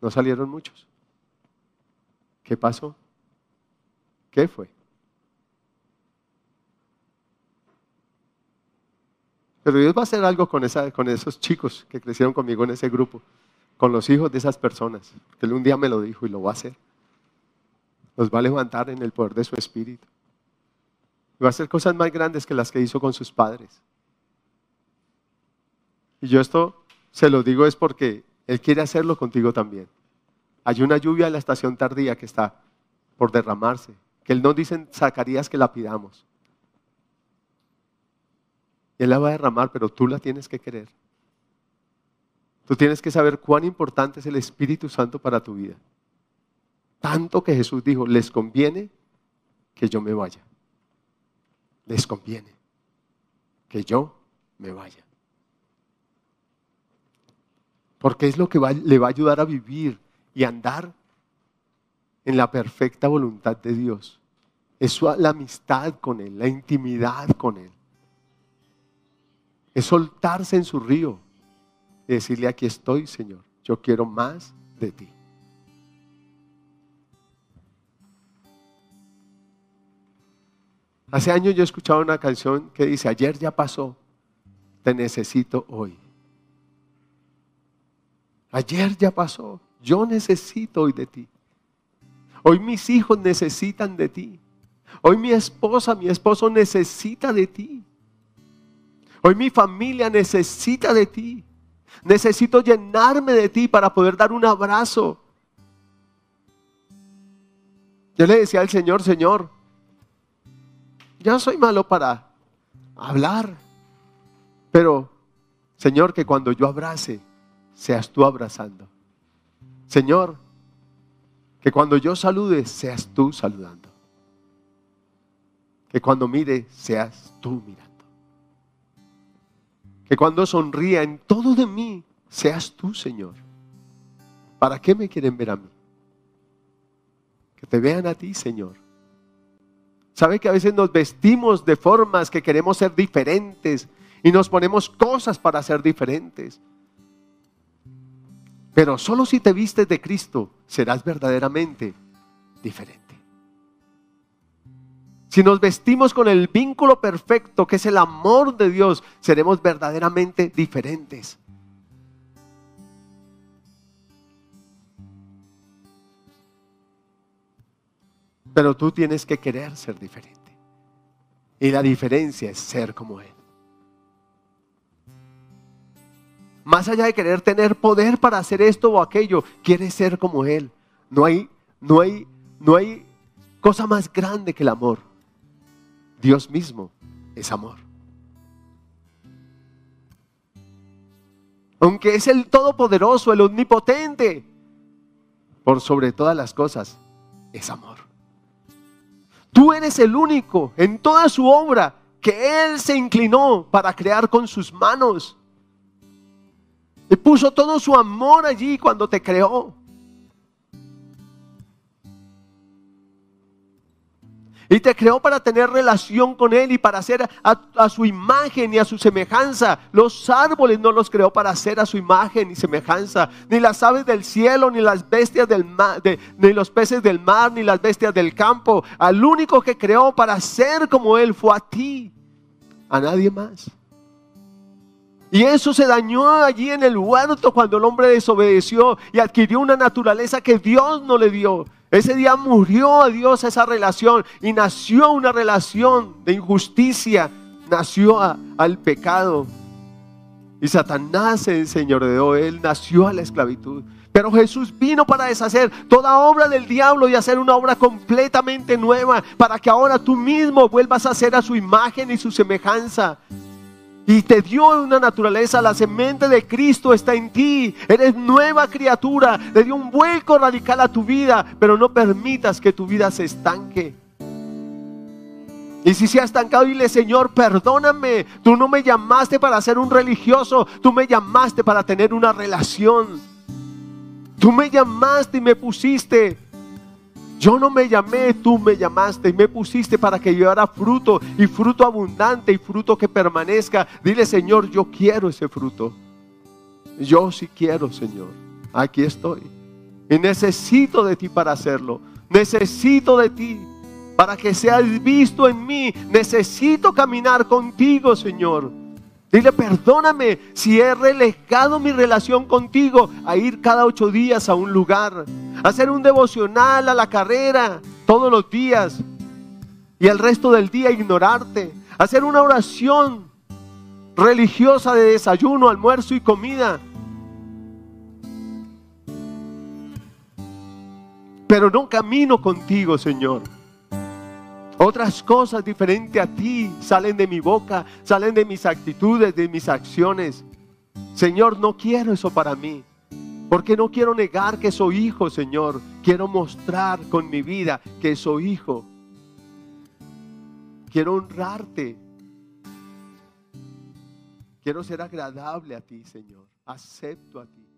no salieron muchos. ¿Qué pasó? ¿Qué fue? Pero Dios va a hacer algo con, esos chicos que crecieron conmigo en ese grupo, con los hijos de esas personas. Él un día me lo dijo y lo va a hacer los va a levantar en el poder de su espíritu. Y va a hacer cosas más grandes que las que hizo con sus padres. Y yo esto se lo digo es porque Él quiere hacerlo contigo también. Hay una lluvia en la estación tardía que está por derramarse, que Él nos dice en Zacarías que la pidamos. Él la va a derramar, pero tú la tienes que querer. Tú tienes que saber cuán importante es el Espíritu Santo para tu vida. Tanto que Jesús dijo, les conviene que yo me vaya. Les conviene que yo me vaya. Porque es lo que le va a ayudar a vivir y andar en la perfecta voluntad de Dios. Es la amistad con Él, la intimidad con Él. Es soltarse en su río y decirle, aquí estoy, Señor, yo quiero más de ti. Hace años yo escuchaba una canción que dice, ayer ya pasó, te necesito hoy. Ayer ya pasó, yo necesito hoy de ti. Hoy mis hijos necesitan de ti. Hoy mi esposa, mi esposo necesita de ti. Hoy mi familia necesita de ti. Necesito llenarme de ti para poder dar un abrazo. Yo le decía al Señor, Señor, yo soy malo para hablar, pero Señor, que cuando yo abrace, seas tú abrazando. Señor, que cuando yo salude, seas tú saludando. Que cuando mire, seas tú mirando. Que cuando sonría en todo de mí, seas tú, Señor. ¿Para qué me quieren ver a mí? Que te vean a ti, Señor. ¿Sabe que a veces nos vestimos de formas que queremos ser diferentes y nos ponemos cosas para ser diferentes? Pero solo si te vistes de Cristo serás verdaderamente diferente. Si nos vestimos con el vínculo perfecto que es el amor de Dios, seremos verdaderamente diferentes. Pero tú tienes que querer ser diferente. Y la diferencia es ser como Él. Más allá de querer tener poder para hacer esto o aquello, quiere ser como Él. No hay, no hay, no hay cosa más grande que el amor. Dios mismo es amor. Aunque es el todopoderoso, el omnipotente, por sobre todas las cosas, es amor. Tú eres el único en toda su obra que Él se inclinó para crear con sus manos. Y puso todo su amor allí cuando te creó. Y te creó para tener relación con Él y para hacer a, su imagen y a su semejanza. Los árboles no los creó para hacer a su imagen y semejanza. Ni las aves del cielo, ni las bestias del mar, ni los peces del mar, ni las bestias del campo. Al único que creó para ser como Él fue a ti. A nadie más. Y eso se dañó allí en el huerto cuando el hombre desobedeció y adquirió una naturaleza que Dios no le dio. Ese día murió a Dios esa relación y nació una relación de injusticia, nació al pecado. Y Satanás se enseñoreó, él nació a la esclavitud. Pero Jesús vino para deshacer toda obra del diablo y hacer una obra completamente nueva, para que ahora tú mismo vuelvas a ser a su imagen y su semejanza. Y te dio una naturaleza, la semente de Cristo está en ti. Eres nueva criatura. Le dio un vuelco radical a tu vida, pero no permitas que tu vida se estanque. Y si se ha estancado, dile, Señor, perdóname. Tú no me llamaste para ser un religioso, tú me llamaste para tener una relación. Tú me llamaste y me pusiste yo no me llamé, tú me llamaste y me pusiste para que llevara fruto y fruto abundante y fruto que permanezca. Dile, Señor, yo quiero ese fruto. Yo sí quiero, Señor. Aquí estoy. Y necesito de ti para hacerlo. Necesito de ti para que seas visto en mí. Necesito caminar contigo, Señor. Dile, perdóname si he relegado mi relación contigo a ir cada ocho días a un lugar, a hacer un devocional a la carrera todos los días y el resto del día ignorarte, hacer una oración religiosa de desayuno, almuerzo y comida. Pero no camino contigo, Señor. Otras cosas diferentes a ti salen de mi boca, salen de mis actitudes, de mis acciones. Señor, no quiero eso para mí. Porque no quiero negar que soy hijo, Señor. Quiero mostrar con mi vida que soy hijo. Quiero honrarte. Quiero ser agradable a ti, Señor. Acepto a ti.